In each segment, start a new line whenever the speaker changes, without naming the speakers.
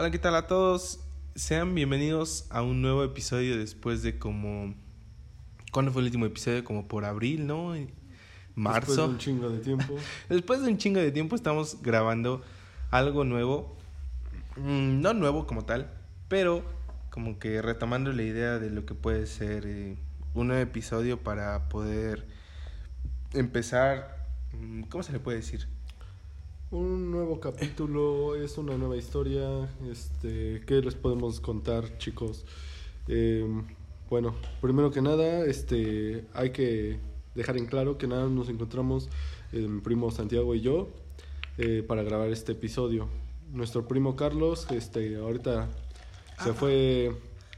Hola, ¿qué tal a todos? Sean bienvenidos a un nuevo episodio después de como... ¿Cuándo fue el último episodio? Como por abril, ¿no? Marzo.
Después de un chingo de tiempo.
Después de un chingo de tiempo estamos grabando algo nuevo. Mm, no nuevo como tal, pero como que retomando la idea de lo que puede ser eh, un nuevo episodio para poder empezar... mm, ¿Cómo se le puede decir?
Un nuevo capítulo, es una nueva historia. Este, ¿Qué les podemos contar, chicos? Eh, bueno, primero que nada, este, hay que dejar en claro que nada nos encontramos eh, mi primo Santiago y yo eh, para grabar este episodio. Nuestro primo Carlos, este, ahorita se fue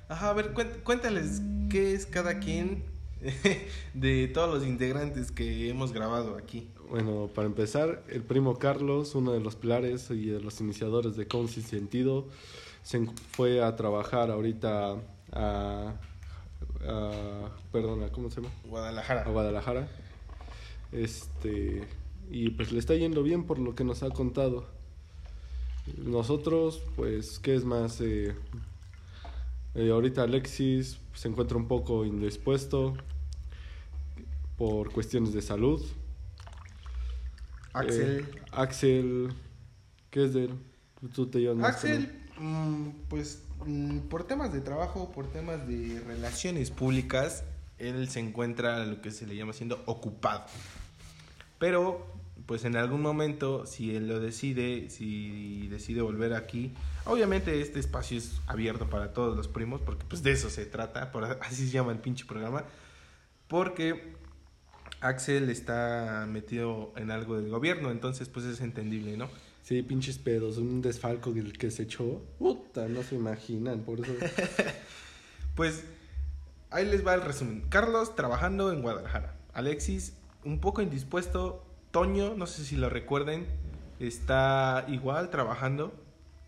Ajá, a ver, cuént- cuéntales qué es cada quien de todos los integrantes que hemos grabado aquí.
Bueno, para empezar, el primo Carlos, uno de los pilares y de los iniciadores de Con Sin Sentido, se fue a trabajar ahorita a, a- perdona, ¿cómo se llama?
Guadalajara.
A Guadalajara. Este, y pues le está yendo bien por lo que nos ha contado. Nosotros, pues, ¿qué es más? Eh, eh, ahorita Alexis se encuentra un poco indispuesto por cuestiones de salud.
Axel.
Eh, Axel, ¿qué es de él? Tú te él.
Axel, mm, pues mm, por temas de trabajo, por temas de relaciones públicas, él se encuentra lo que se le llama siendo ocupado. Pero, pues en algún momento, si él lo decide, si decide volver aquí, obviamente este espacio es abierto para todos los primos, porque pues de eso se trata, por, así se llama el pinche programa, porque Axel está metido en algo del gobierno, entonces pues es entendible, ¿no?
Sí, pinches pedos, un desfalco el que se echó. Puta, no se imaginan, por eso.
Pues ahí les va el resumen. Carlos trabajando en Guadalajara. Alexis un poco indispuesto. Toño, no sé si lo recuerden, está igual trabajando.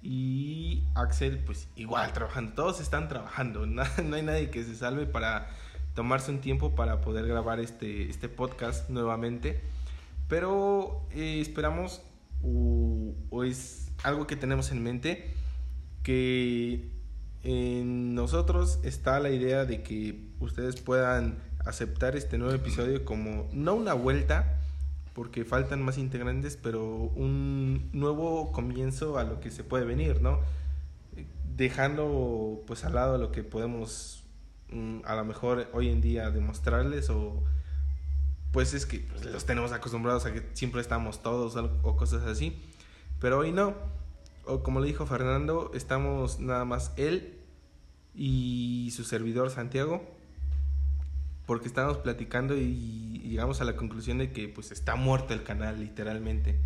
Y Axel, pues igual trabajando. Todos están trabajando. Na- No hay nadie que se salve para tomarse un tiempo para poder grabar este, este podcast nuevamente. Pero eh, esperamos, o, o es algo que tenemos en mente, que en nosotros está la idea de que ustedes puedan aceptar este nuevo episodio como no una vuelta, porque faltan más integrantes, pero un nuevo comienzo a lo que se puede venir, ¿no? Dejando pues al lado lo que podemos a lo mejor hoy en día demostrarles o pues es que pues, los tenemos acostumbrados a que siempre estamos todos o o cosas así, pero hoy no o como le dijo Fernando, estamos nada más él y su servidor Santiago, porque estábamos platicando y llegamos a la conclusión de que pues está muerto el canal literalmente.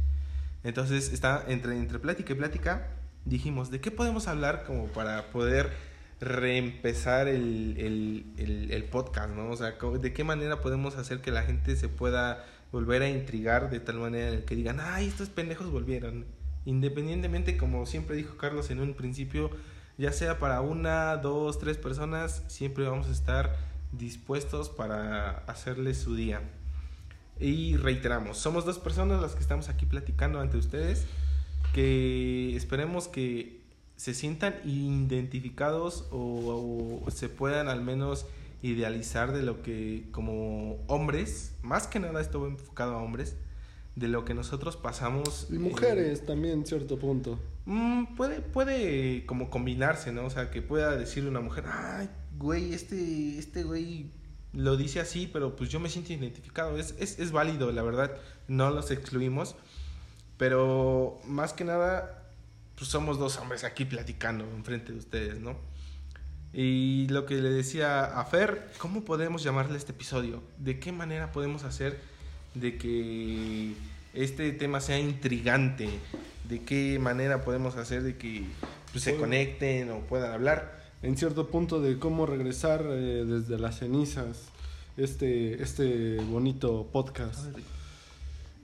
Entonces está entre, entre plática y plática, dijimos, ¿de qué podemos hablar como para poder reempezar el, el, el, el podcast, ¿no? O sea, ¿de qué manera podemos hacer que la gente se pueda volver a intrigar de tal manera en que digan, ay, estos pendejos volvieron? Independientemente, como siempre dijo Carlos en un principio, ya sea para una, dos, tres personas, siempre vamos a estar dispuestos para hacerles su día. Y reiteramos, somos dos personas las que estamos aquí platicando ante ustedes, que esperemos que se sientan identificados o, o se puedan al menos idealizar de lo que como hombres, más que nada esto va enfocado a hombres, de lo que nosotros pasamos.
Y
eh,
mujeres también, cierto punto.
Mm, puede, puede como combinarse, ¿no? O sea, que pueda decir una mujer, ay, güey, este, este güey lo dice así, pero pues yo me siento identificado. Es, es, es válido, la verdad, no los excluimos. Pero más que nada, pues somos dos hombres aquí platicando enfrente de ustedes, ¿no? Y lo que le decía a Fer, ¿cómo podemos llamarle este episodio? ¿De qué manera podemos hacer de que este tema sea intrigante? ¿De qué manera podemos hacer de que pues, se conecten o puedan hablar?
En cierto punto de cómo regresar eh, desde las cenizas este, este bonito podcast.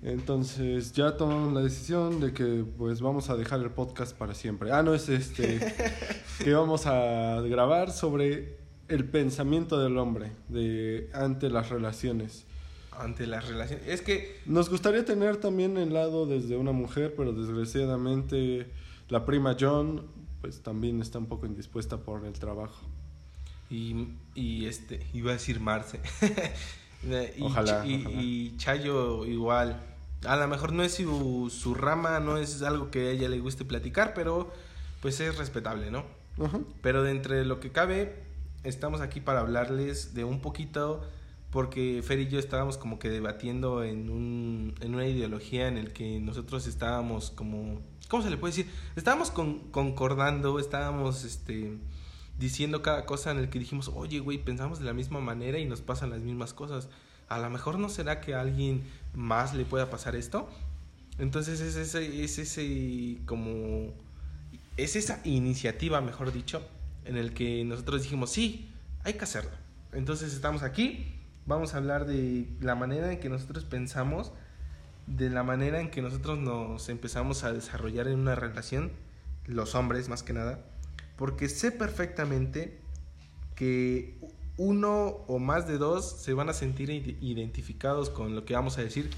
Entonces ya tomamos la decisión de que pues vamos a dejar el podcast para siempre. Ah, no es este que vamos a grabar sobre el pensamiento del hombre de ante las relaciones.
Ante las relaciones. Es que
Nos gustaría tener también el lado desde una mujer, pero desgraciadamente la prima John pues también está un poco indispuesta por el trabajo.
Y, y este, iba a decir Marce. y,
Ojalá,
y,
ojalá.
y Chayo igual. A lo mejor no es su, su rama, no es algo que a ella le guste platicar, pero pues es respetable, ¿no?
Ajá.
Pero de entre lo que cabe, estamos aquí para hablarles de un poquito, porque Fer y yo estábamos como que debatiendo en, un, en una ideología en el que nosotros estábamos como, ¿cómo se le puede decir? Estábamos con- concordando, estábamos este, diciendo cada cosa en el que dijimos, oye, güey, pensamos de la misma manera y nos pasan las mismas cosas. A lo mejor no será que alguien más le pueda pasar esto. Entonces es ese, es ese como es esa iniciativa, mejor dicho, en el que nosotros dijimos, sí, hay que hacerlo. Entonces estamos aquí, vamos a hablar de la manera en que nosotros pensamos, de la manera en que nosotros nos empezamos a desarrollar en una relación, los hombres más que nada, porque sé perfectamente que uno o más de dos se van a sentir ide- identificados con lo que vamos a decir,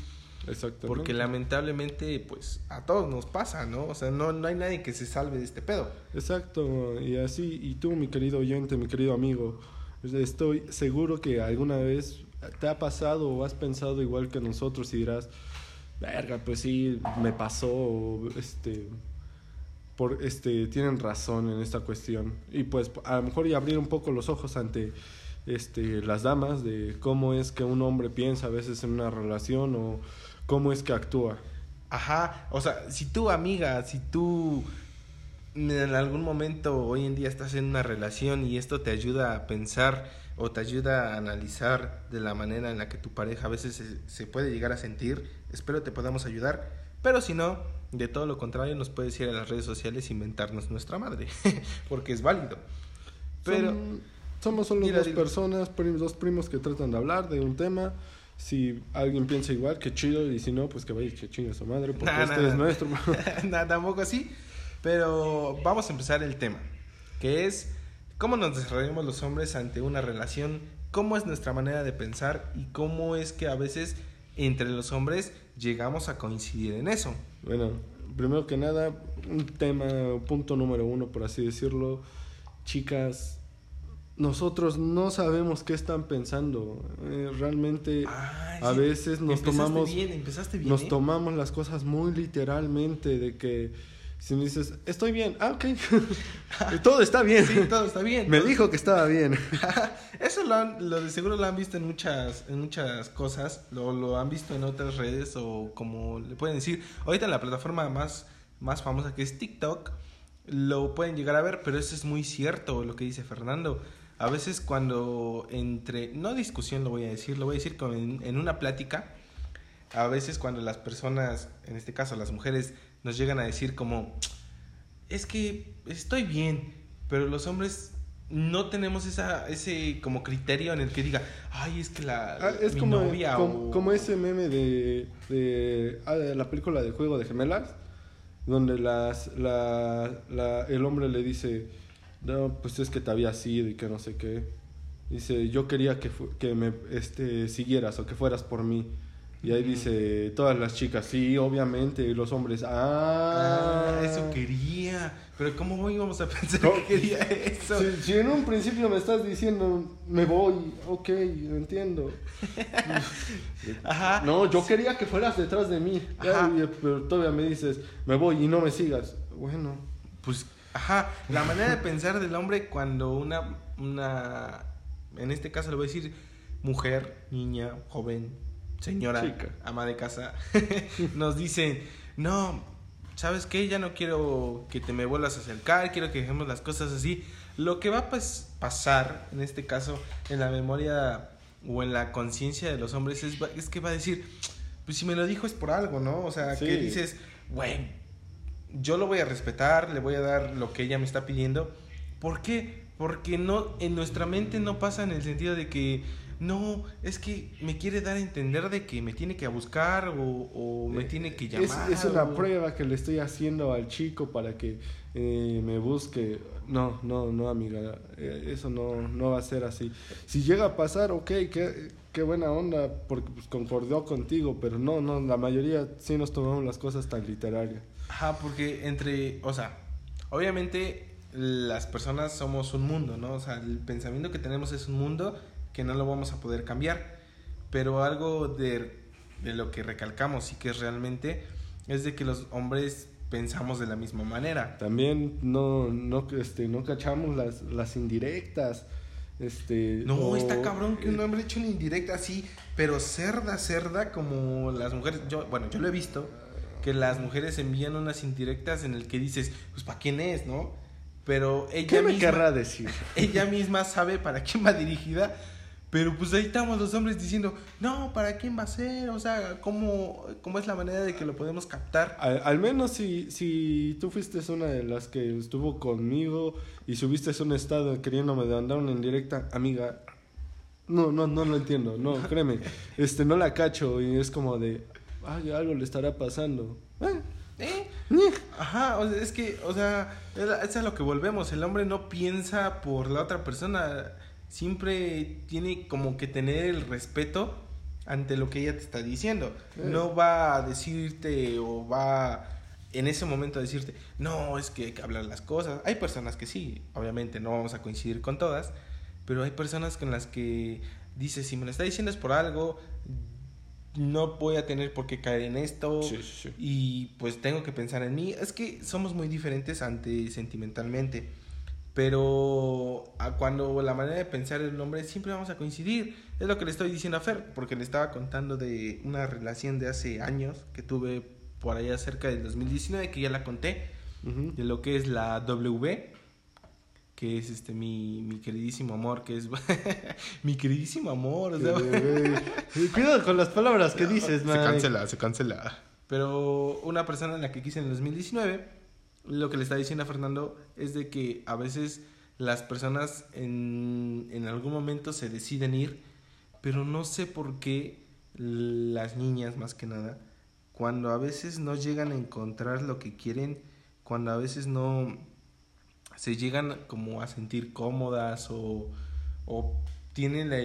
Exactamente.
porque lamentablemente, pues a todos nos pasa, ¿no? O sea, no, no hay nadie que se salve de este pedo.
Exacto, y así, y tú, mi querido oyente, mi querido amigo, estoy seguro que alguna vez te ha pasado o has pensado igual que nosotros y dirás, verga, pues sí, me pasó, o, este, por, este, tienen razón en esta cuestión. Y pues a lo mejor y abrir un poco los ojos ante este, las damas de cómo es que un hombre piensa a veces en una relación o cómo es que actúa.
Ajá, o sea, si tú amiga, si tú en algún momento hoy en día estás en una relación y esto te ayuda a pensar o te ayuda a analizar de la manera en la que tu pareja a veces se, se puede llegar a sentir, espero te podamos ayudar, pero si no, de todo lo contrario nos puedes ir a las redes sociales e inventarnos nuestra madre, porque es válido. Pero
Son- somos solo dos personas, prim- dos primos que tratan de hablar de un tema. Si alguien piensa igual, que chido, y si no, pues que vaya que chingue a su madre, porque
Nah,
este
nah,
es
nah.
nuestro.
Nada, tampoco así. Pero vamos a empezar el tema, que es cómo nos desarrollamos los hombres ante una relación, cómo es nuestra manera de pensar y cómo es que a veces entre los hombres llegamos a coincidir en eso.
bueno, primero que nada, un tema, punto número uno, por así decirlo. Chicas, nosotros no sabemos qué están pensando. Eh, realmente, a veces nos tomamos...
bien, empezaste bien.
Nos
¿eh?
tomamos las cosas muy literalmente de que si me dices, estoy bien, ah, ok, todo está bien.
Sí, todo está bien.
me dijo que estaba bien.
Eso lo, han- lo de seguro lo han visto en muchas, en muchas cosas, lo, lo han visto en otras redes o como le pueden decir, ahorita en la plataforma más, más famosa que es TikTok, lo pueden llegar a ver, pero eso es muy cierto lo que dice Fernando. A veces cuando entre, no discusión lo voy a decir, lo voy a decir como en, en una plática, a veces cuando las personas, en este caso las mujeres, nos llegan a decir como, es que estoy bien, pero los hombres no tenemos esa, ese como criterio en el que diga, ay, es que la,
Ah, es
mi
como,
novia
como,
o-
como ese meme de, de, ah, de la película de Juego de Gemelas, donde las, la, la- el hombre le dice, no, pues es que te había sido y que no sé qué. Dice, yo quería que, que me este, siguieras o que fueras por mí. Y ahí dice, todas las chicas, sí, obviamente, y los hombres, ah,
Ah, eso quería. Pero ¿cómo íbamos a pensar
No,
que quería eso?
Si, si en un principio me estás diciendo, me voy, ok, lo entiendo.
Ajá.
No, yo quería que fueras detrás de mí.
Ajá.
Pero todavía me dices, me voy y no me sigas. Bueno,
Pues, ajá, la manera de pensar del hombre cuando una, una, en este caso le voy a decir, mujer, niña, joven, señora,
Chica.
ama de casa, nos dicen, no, ¿sabes qué? Ya no quiero que te me vuelvas a acercar, quiero que dejemos las cosas así. Lo que va a pas- pasar, en este caso, en la memoria o en la conciencia de los hombres es que va a decir, pues si me lo dijo es por algo, ¿no? O sea,
Sí.
que dices, güey, yo lo voy a respetar, le voy a dar lo que ella me está pidiendo. ¿Por qué? Porque no, en nuestra mente no pasa en el sentido de que no, es que me quiere dar a entender de que me tiene que buscar o, o me tiene que
es,
llamar.
es una
o-
prueba que le estoy haciendo al chico para que eh, me busque. No, no, no, amiga, eh, eso no, no va a ser así. Si llega a pasar, ok, qué, qué buena onda, porque pues, concordó contigo, pero no, no, la mayoría sí nos tomamos las cosas tan literarias.
Ajá, porque entre, o sea, obviamente las personas somos un mundo, ¿no? O sea, el pensamiento que tenemos es un mundo que no lo vamos a poder cambiar. Pero algo de, de lo que recalcamos y que es realmente es de que los hombres pensamos de la misma manera.
También no, no, este, no cachamos las, las indirectas. Este,
No,
o-
está cabrón que un hombre eche una indirecta así, pero cerda, cerda, como las mujeres. Yo, bueno, yo lo he visto, que las mujeres envían unas indirectas en el que dices, pues para quién es, ¿no? Pero ella
¿Qué me
misma,
querrá decir?
ella misma sabe para quién va dirigida. Pero pues ahí estamos los hombres diciendo, no, ¿para quién va a ser? O sea, ¿cómo, cómo es la manera de que lo podemos captar?
Al, al menos si, si tú fuiste una de las que estuvo conmigo y subiste un estado queriéndome mandar una indirecta, amiga, no, no, no lo entiendo, no, créeme, este, no la cacho y es como de, ay, algo le estará pasando. Eh,
¿Eh? Ajá, o sea, es que, o sea, es a- lo que volvemos. El hombre no piensa por la otra persona. Siempre tiene como que tener el respeto ante lo que ella te está diciendo.
Eh.
No va a decirte o va en ese momento a decirte, no, es que hay que hablar las cosas. Hay personas que sí, obviamente no vamos a coincidir con todas, pero hay personas con las que dices, si me lo está diciendo es por algo, no voy a tener por qué caer en esto
Sí, sí, sí.
y pues tengo que pensar en mí. Es que somos muy diferentes ante sentimentalmente. Pero a cuando la manera de pensar del hombre siempre vamos a coincidir. Es lo que le estoy diciendo a Fer, porque le estaba contando de una relación de hace años que tuve por allá cerca del 2019, que ya la conté, de lo que es la W, que es este mi, mi queridísimo amor, que es mi queridísimo amor, o sea,
Cuidado con las palabras que dices,
se
man.
cancela, se cancela. Pero una persona en la que quise en el 2019, lo que le está diciendo a Fernando es de que a veces las personas en, en algún momento se deciden ir, pero no sé por qué las niñas más que nada, cuando a veces no llegan a encontrar lo que quieren, cuando a veces no se llegan como a sentir cómodas o, o tienen la,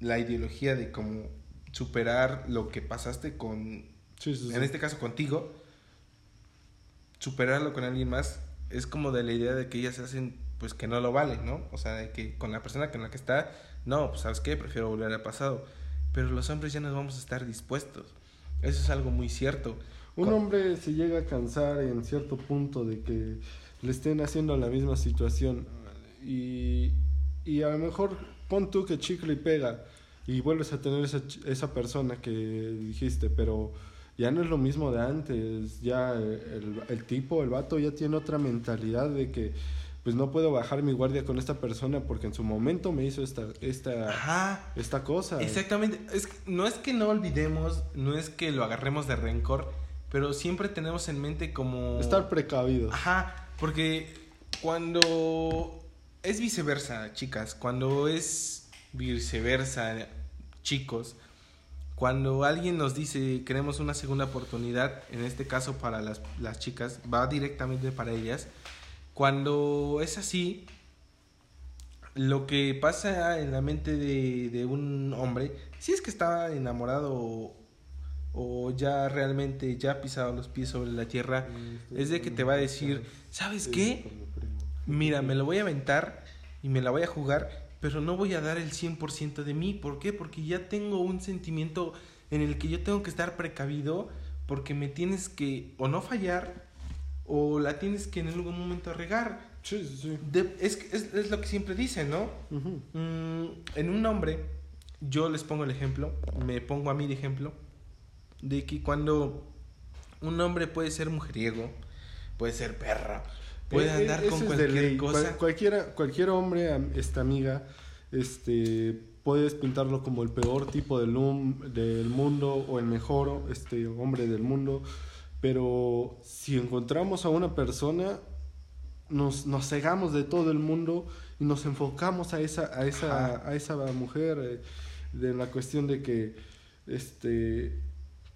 la ideología de como superar lo que pasaste con,
Sí, sí, sí.
en este caso contigo, superarlo con alguien más, es como de la idea de que ellas se hacen pues que no lo valen, ¿no? O sea, de que con la persona con la que está, no, pues sabes qué, prefiero volver al pasado. Pero los hombres ya no vamos a estar dispuestos. Eso es algo muy cierto.
Un
Cu-
hombre se llega a cansar en cierto punto de que le estén haciendo la misma situación y, y a lo mejor pon tú que chicle y pega y vuelves a tener esa, esa persona que dijiste, pero ya no es lo mismo de antes, ya el, el tipo, el vato ya tiene otra mentalidad de que pues no puedo bajar mi guardia con esta persona porque en su momento me hizo esta, esta,
Ajá.
esta cosa.
Exactamente. Es, que- no es que no olvidemos, no es que lo agarremos de rencor, pero siempre tenemos en mente como...
Estar precavido.
Ajá, porque cuando es viceversa, chicas, cuando es viceversa, chicos, cuando alguien nos dice queremos una segunda oportunidad, en este caso para las, las chicas, va directamente para ellas, cuando es así, lo que pasa en la mente de, de un hombre, si es que está enamorado o, o ya realmente ya ha pisado los pies sobre la tierra, es de que te va a decir, ¿sabes qué? Mira, me lo voy a aventar y me la voy a jugar, pero no voy a dar el 100% de mí. ¿Por qué? Porque ya tengo un sentimiento en el que yo tengo que estar precavido porque me tienes que o no fallar o la tienes que en algún momento regar.
Sí, sí, sí.
De- es, es, es lo que siempre dicen, ¿no? Mm, en un hombre, yo les pongo el ejemplo, me pongo a mí de ejemplo, de que cuando un hombre puede ser mujeriego, puede ser perra, puede
Eh,
andar
eh,
con
es de
cualquier cosa.
Cual- cualquiera, cualquier hombre, esta amiga, este, puedes pintarlo como el peor tipo del, del mundo o el mejor este, hombre del mundo. Pero si encontramos a una persona, nos, nos cegamos de todo el mundo y nos enfocamos a esa, a esa,
Ajá.
a esa mujer. eh, de la cuestión de que este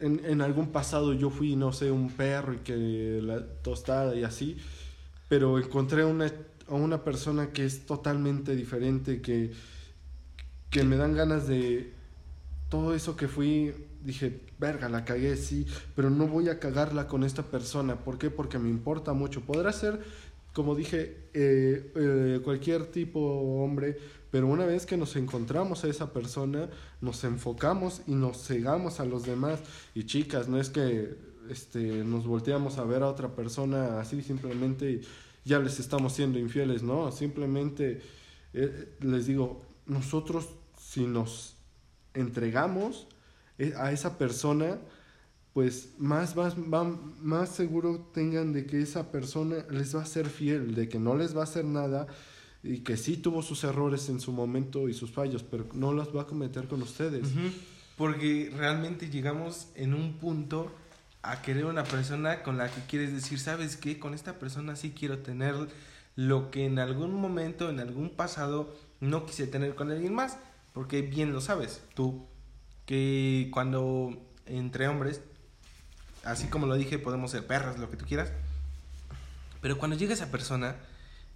en, en algún pasado yo fui, no sé, un perro y que la tostada y así, pero encontré una, a una persona que es totalmente diferente, que, que me dan ganas de todo eso que fui, dije, verga, la cagué, sí, pero no voy a cagarla con esta persona. ¿Por qué? Porque me importa mucho. Podrá ser como dije, eh, eh, cualquier tipo hombre, pero una vez que nos encontramos a esa persona, nos enfocamos y nos cegamos a los demás. Y chicas, no es que este, nos volteamos a ver a otra persona así simplemente y ya les estamos siendo infieles, no, simplemente eh, les digo, nosotros si nos entregamos a esa persona, pues más, más, más seguro tengan de que esa persona les va a ser fiel, de que no les va a hacer nada y que sí tuvo sus errores en su momento y sus fallos, pero no los va a cometer con ustedes.
Porque realmente llegamos en un punto a querer una persona con la que quieres decir, ¿sabes qué? Con esta persona sí quiero tener lo que en algún momento, en algún pasado, no quise tener con alguien más. Porque bien lo sabes, tú, que cuando entre hombres así como lo dije, podemos ser perras, lo que tú quieras. Pero cuando llega esa persona,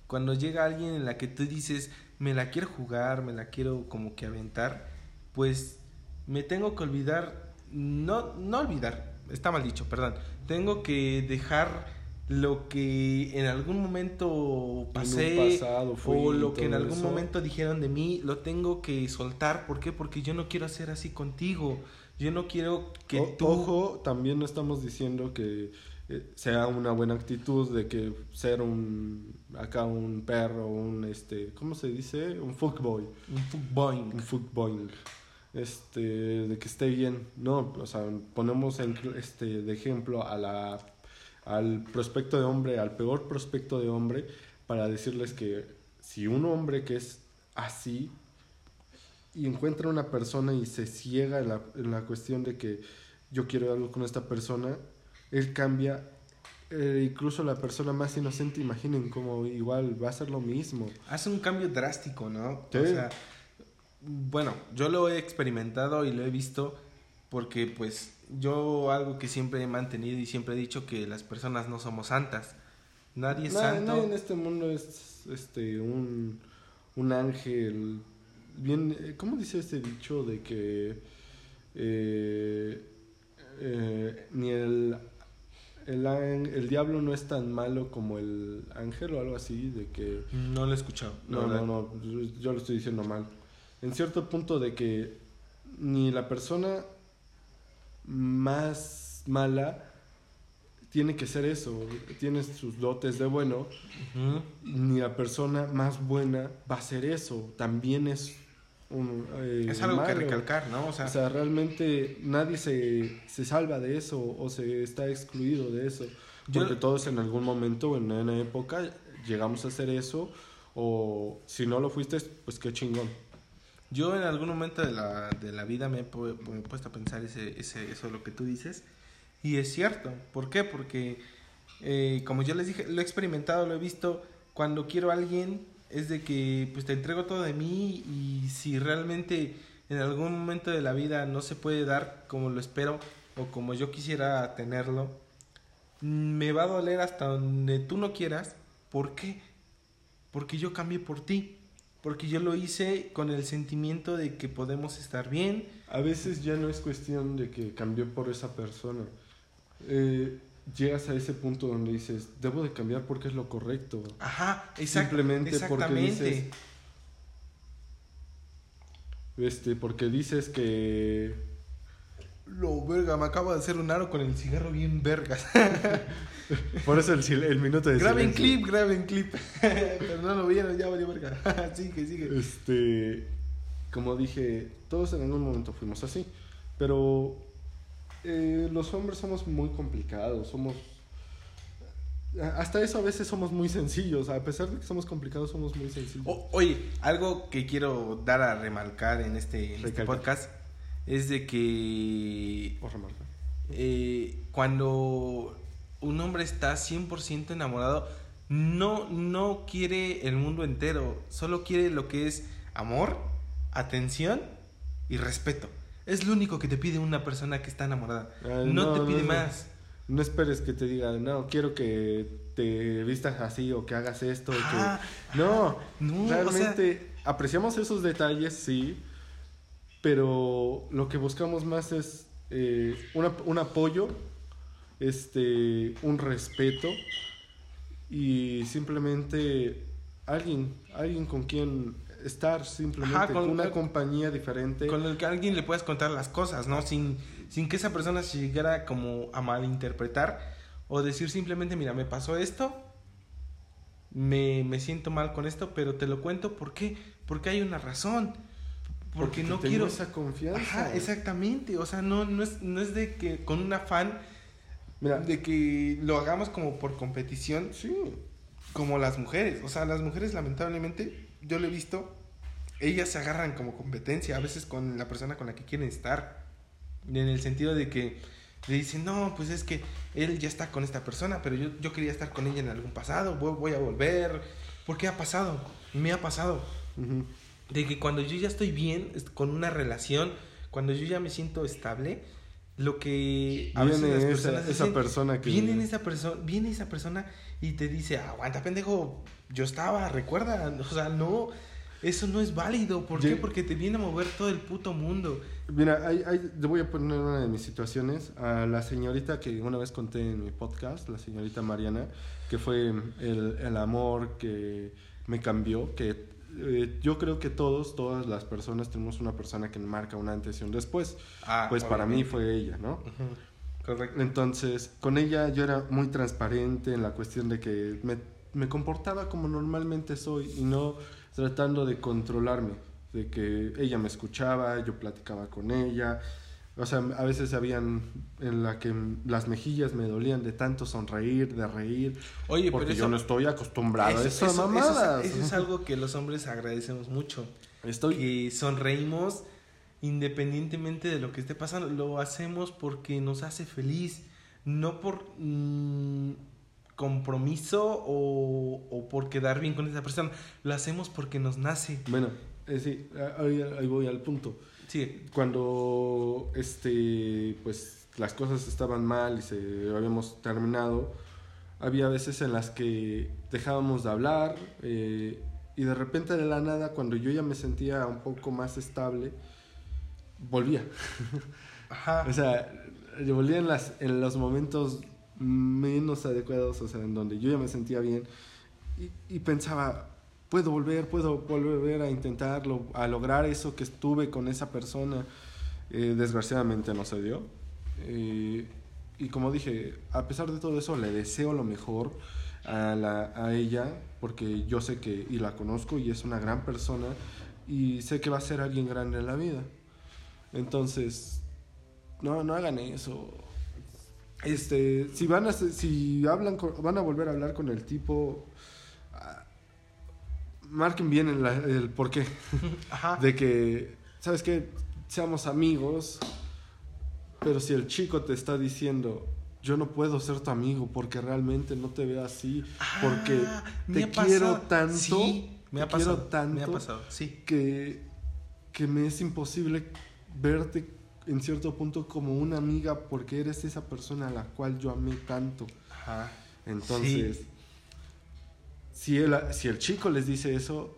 cuando llega alguien en la que tú dices, me la quiero jugar, me la quiero como que aventar, pues me tengo que olvidar, no, no olvidar, está mal dicho, perdón, tengo que dejar lo que en algún momento pasé o lo que en algún momento dijeron de mí, lo tengo que soltar, ¿por qué? Porque yo no quiero ser así contigo. Yo no quiero que tú...
Ojo, también no estamos diciendo que eh, sea una buena actitud de que ser un acá un perro un este cómo se dice un fuckboy.
Un fuckboy
un fuckboy este de que esté bien. No o sea ponemos en, este de ejemplo a la al prospecto de hombre al peor prospecto de hombre para decirles que si un hombre que es así y encuentra una persona y se ciega en la, en la cuestión de que yo quiero algo con esta persona, él cambia. Eh, incluso la persona más inocente, imaginen como igual va a ser lo mismo.
Hace un cambio drástico, ¿no? O sea, bueno, yo lo he experimentado y lo he visto porque pues yo algo que siempre he mantenido y siempre he dicho que las personas no somos santas. Nadie es santo.
Nadie en este mundo es este un, un ángel bien, eh, ¿cómo dice este dicho de que eh, eh, ni el, el, el, diablo no es tan malo como el ángel o algo así? De que...
No lo he escuchado.
No, no, no, yo lo estoy diciendo mal. En cierto punto de que ni la persona más mala tiene que ser eso, tiene sus dotes de bueno, ni la persona más buena va a ser eso, también es
eh, es algo que recalcar, ¿no?
O sea, realmente nadie se, se, salva de eso o se está excluido de eso. Porque todos en algún momento, en una época, llegamos a hacer eso. O si no lo fuiste, pues qué chingón.
Yo en algún momento de la, de la vida me he, puesto a pensar ese, ese, eso lo que tú dices. Y es cierto. ¿Por qué? Porque, eh, como yo les dije, lo he experimentado, lo he visto. Cuando quiero a alguien, es de que pues te entrego todo de mí y si realmente en algún momento de la vida no se puede dar como lo espero o como yo quisiera tenerlo, me va a doler hasta donde tú no quieras. ¿Por qué? Porque yo cambié por ti. Porque yo lo hice con el sentimiento de que podemos estar bien.
A veces ya no es cuestión de que cambió por esa persona. Eh, llegas a ese punto donde dices, debo de cambiar porque es lo correcto.
Ajá, Simplemente porque dices...
Este, porque dices que...
Lo verga, me acabo de hacer un aro con el cigarro bien vergas.
Por eso el, el minuto de
Graben clip, graben clip. Pero no lo vieron, ya valió verga. sigue, sigue.
Este, como dije, todos en algún momento fuimos así. Pero eh, los hombres somos muy complicados, somos... Hasta eso a veces somos muy sencillos, a pesar de que somos complicados, somos muy sencillos.
oye, algo que quiero dar a remarcar en este, este podcast es de que... Eh, cuando un hombre está 100% enamorado, no, no quiere el mundo entero, solo quiere lo que es amor, atención y respeto. Es lo único que te pide una persona que está enamorada. no, te pide más.
No esperes que te diga, no, quiero que te vistas así o que hagas esto. No, no, realmente apreciamos esos detalles, sí, pero lo que buscamos más es eh, un apoyo, este, un respeto y simplemente alguien, alguien con quien estar simplemente
Ajá, con-
con una compañía diferente.
Con el que alguien le puedas contar las cosas, ¿no? Sin, sin que esa persona se llegara como a malinterpretar o decir simplemente, mira, me pasó esto, me, me siento mal con esto, pero te lo cuento, ¿por qué? Porque hay una razón. Porque, no
tengo
quiero...
esa confianza.
Ajá, exactamente. O sea, no, no, es, no es de que con un afán
Mira,
de que lo hagamos como por competición,
sí,
como las mujeres. O sea, las mujeres lamentablemente, yo lo he visto, ellas se agarran como competencia a veces con la persona con la que quieren estar. En el sentido de que le dicen, no, pues es que él ya está con esta persona, pero yo, yo quería estar con ella en algún pasado, voy, voy a volver. ¿Por qué ha pasado? Me ha pasado.
ujú,
De que cuando yo ya estoy bien con una relación, cuando yo ya me siento estable, lo que a veces
Viene
las
esa-
personas
esa
dicen,
persona que-
viene esa persona, viene esa persona y te dice, aguanta pendejo, yo estaba, recuerda, o sea, no, eso no es válido, ¿por qué? Porque te viene a mover todo el puto mundo.
Mira, hay, hay- te voy a poner una de mis situaciones. A la señorita que una vez conté en mi podcast, la señorita Mariana, que fue el, el amor que me cambió, que eh, yo creo que todos, todas las personas tenemos una persona que marca un antes y un después.
Ah,
pues para mí fue ella, ¿no?
Correcto.
Entonces, con ella yo era muy transparente en la cuestión de que me, me comportaba como normalmente soy y no tratando de controlarme, de que ella me escuchaba, yo platicaba con ella. O sea, a veces habían en la que las mejillas me dolían de tanto sonreír, de reír,
Oye,
porque
pero
yo
eso,
no estoy acostumbrado a
eso-
esas
eso- eso es-
mamadas.
eso es algo que los hombres agradecemos mucho.
Estoy
que sonreímos independientemente de lo que esté pasando. Lo hacemos porque nos hace feliz, no por mm, compromiso o, o por quedar bien con esa persona. Lo hacemos porque nos nace.
bueno, eh, sí, ahí, ahí voy al punto.
Sí,
cuando este pues las cosas estaban mal y se habíamos terminado había veces en las que dejábamos de hablar eh, y de repente de la nada cuando yo ya me sentía un poco más estable volvía
ajá.
o sea yo volvía en las en los momentos menos adecuados o sea en donde yo ya me sentía bien y, y pensaba puedo volver puedo volver a intentarlo a lograr eso que estuve con esa persona Eh, desgraciadamente no se dio. Eh, y como dije a pesar de todo eso le deseo lo mejor a, la, a ella porque yo sé que y la conozco y es una gran persona y sé que va a ser alguien grande en la vida. Entonces no no hagan eso. Este si van a si hablan con- van a volver a hablar con el tipo marquen bien el, el por qué
Ajá.
de que sabes qué seamos amigos pero si el chico te está diciendo yo no puedo ser tu amigo porque realmente no te veo así porque
Ah, me
te quiero
pasado.
tanto
Sí, me ha
te quiero
pasado.
tanto
Me ha pasado, sí.
que, que me es imposible verte en cierto punto como una amiga porque eres esa persona a la cual yo amé tanto.
Ajá.
Entonces, si, el, si el chico les dice eso,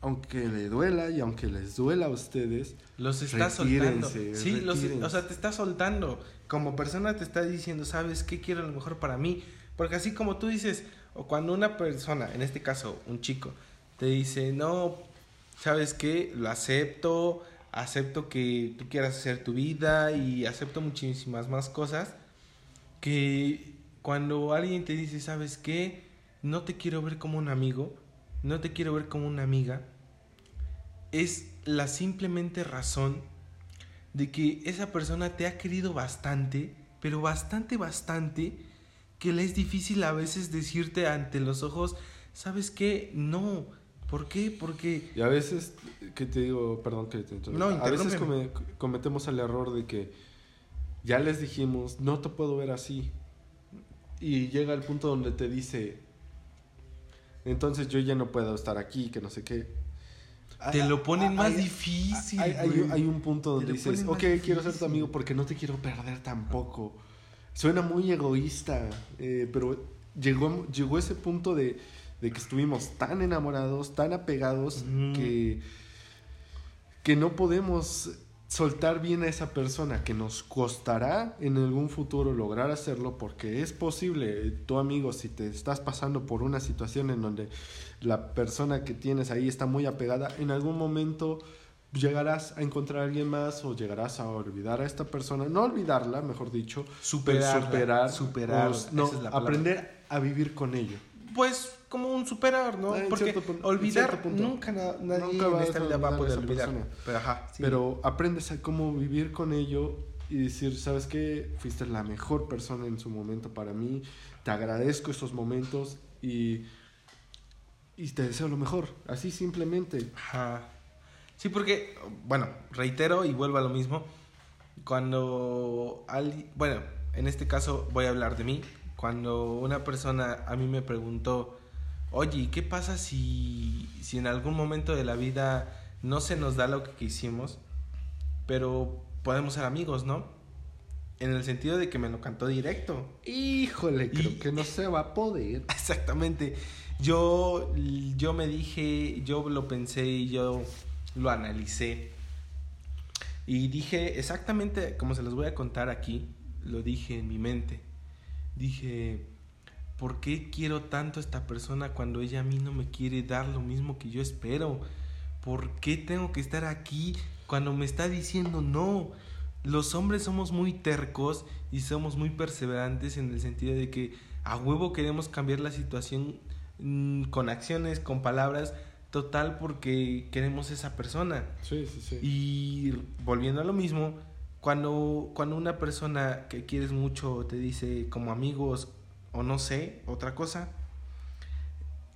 aunque le duela y aunque les duela a ustedes,
Los está soltando. Sí, los- o sea, te está soltando. Como persona te está diciendo, ¿sabes qué quiero lo mejor para mí? Porque así como tú dices, o cuando una persona, en este caso un chico, te dice, no, ¿sabes qué? Lo acepto, acepto que tú quieras hacer tu vida y acepto muchísimas más cosas. Que cuando alguien te dice, ¿sabes qué? No te quiero ver como un amigo, no te quiero ver como una amiga, es la simplemente razón de que esa persona te ha querido bastante, pero bastante, bastante, que le es difícil a veces decirte ante los ojos, ¿sabes qué? No. ¿Por qué? Porque...
y a veces, que te digo, perdón que te
No,
a veces come- cometemos el error de que ya les dijimos, no te puedo ver así. Y llega el punto donde te dice, entonces yo ya no puedo estar aquí, que no sé qué.
Te lo ponen
Hay-
más
hay-
difícil.
Hay, hay-
güey.
hay un punto donde dices, ok, quiero ser tu
difícil".
amigo porque no te quiero perder tampoco. Suena muy egoísta, eh, pero llegó, llegó ese punto de, de que estuvimos tan enamorados, tan apegados, que, que no podemos soltar bien a esa persona que nos costará en algún futuro lograr hacerlo porque es posible, tu amigo, si te estás pasando por una situación en donde la persona que tienes ahí está muy apegada, en algún momento llegarás a encontrar a alguien más o llegarás a olvidar a esta persona, no olvidarla, mejor dicho,
Superarla,
superar,
superarla,
o- no,
es
aprender a vivir con ello.
Pues como un superar, ¿no?
Ah,
Porque
punto-
olvidar
punto.
nunca na- nadie
Nunca
en esta vida va a poder olvidar. Pero ajá, sí.
Pero aprendes a cómo vivir con ello y decir, ¿sabes qué? Fuiste la mejor persona en su momento para mí, te agradezco esos momentos y, y te deseo lo mejor, así simplemente.
Ajá. Sí, porque, bueno, reitero y vuelvo a lo mismo. Cuando alguien, bueno, en este caso voy a hablar de mí. Cuando una persona a mí me preguntó, oye, ¿y ¿qué pasa si, si en algún momento de la vida no se nos da lo que quisimos, pero podemos ser amigos, ¿no? En el sentido de que me lo cantó directo.
Híjole, creo
Y-
que no se va a poder.
Exactamente. Yo, yo me dije, yo lo pensé y yo lo analicé. Y dije exactamente como se los voy a contar aquí, lo dije en mi mente. Dije, ¿por qué quiero tanto a esta persona cuando ella a mí no me quiere dar lo mismo que yo espero? ¿Por qué tengo que estar aquí cuando me está diciendo no? Los hombres somos muy tercos y somos muy perseverantes en el sentido de que a huevo queremos cambiar la situación mm, con acciones, con palabras, total porque queremos esa persona.
Sí, sí, sí.
Y volviendo a lo mismo, cuando, cuando una persona que quieres mucho te dice como amigos o no sé, otra cosa,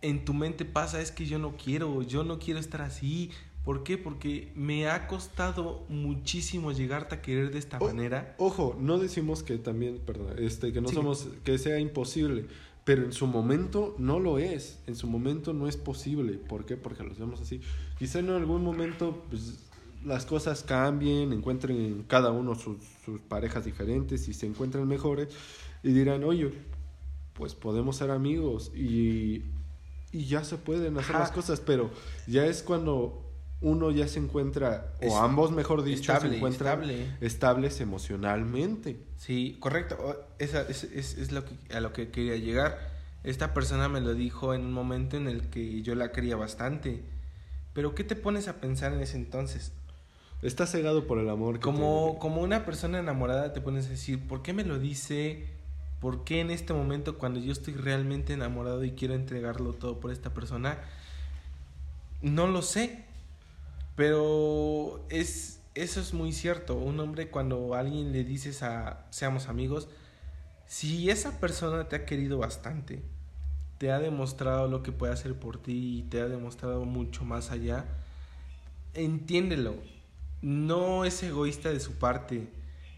en tu mente pasa es que yo no quiero, yo no quiero estar así. ¿Por qué? Porque me ha costado muchísimo llegarte a querer de esta
Oh,
manera.
Ojo, no decimos que también, perdón, este, que no
Sí.
somos, que sea imposible, pero en su momento no lo es, en su momento no es posible. ¿Por qué? Porque los vemos así. Quizá en algún momento pues, las cosas cambien, encuentren cada uno sus, sus parejas diferentes y se encuentren mejores y dirán, oye, pues podemos ser amigos y, y ya se pueden hacer
Ajá.
las cosas, pero ya es cuando uno ya se encuentra, o
Es-
ambos mejor dicho,
estable,
se encuentran
estable.
estables emocionalmente.
Sí, correcto. O- Esa, es, es, es lo que, a lo que quería llegar. Esta persona me lo dijo en un momento en el que yo la quería bastante. Pero ¿qué te pones a pensar en ese entonces?
Está cegado por el amor.
Como,
te-
como una persona enamorada te pones a decir, ¿por qué me lo dice? ¿Por qué en este momento cuando yo estoy realmente enamorado y quiero entregarlo todo por esta persona? No lo sé. Pero es, eso es muy cierto. Un hombre cuando a alguien le dices a seamos amigos, si esa persona te ha querido bastante, te ha demostrado lo que puede hacer por ti y te ha demostrado mucho más allá, entiéndelo. No es egoísta de su parte.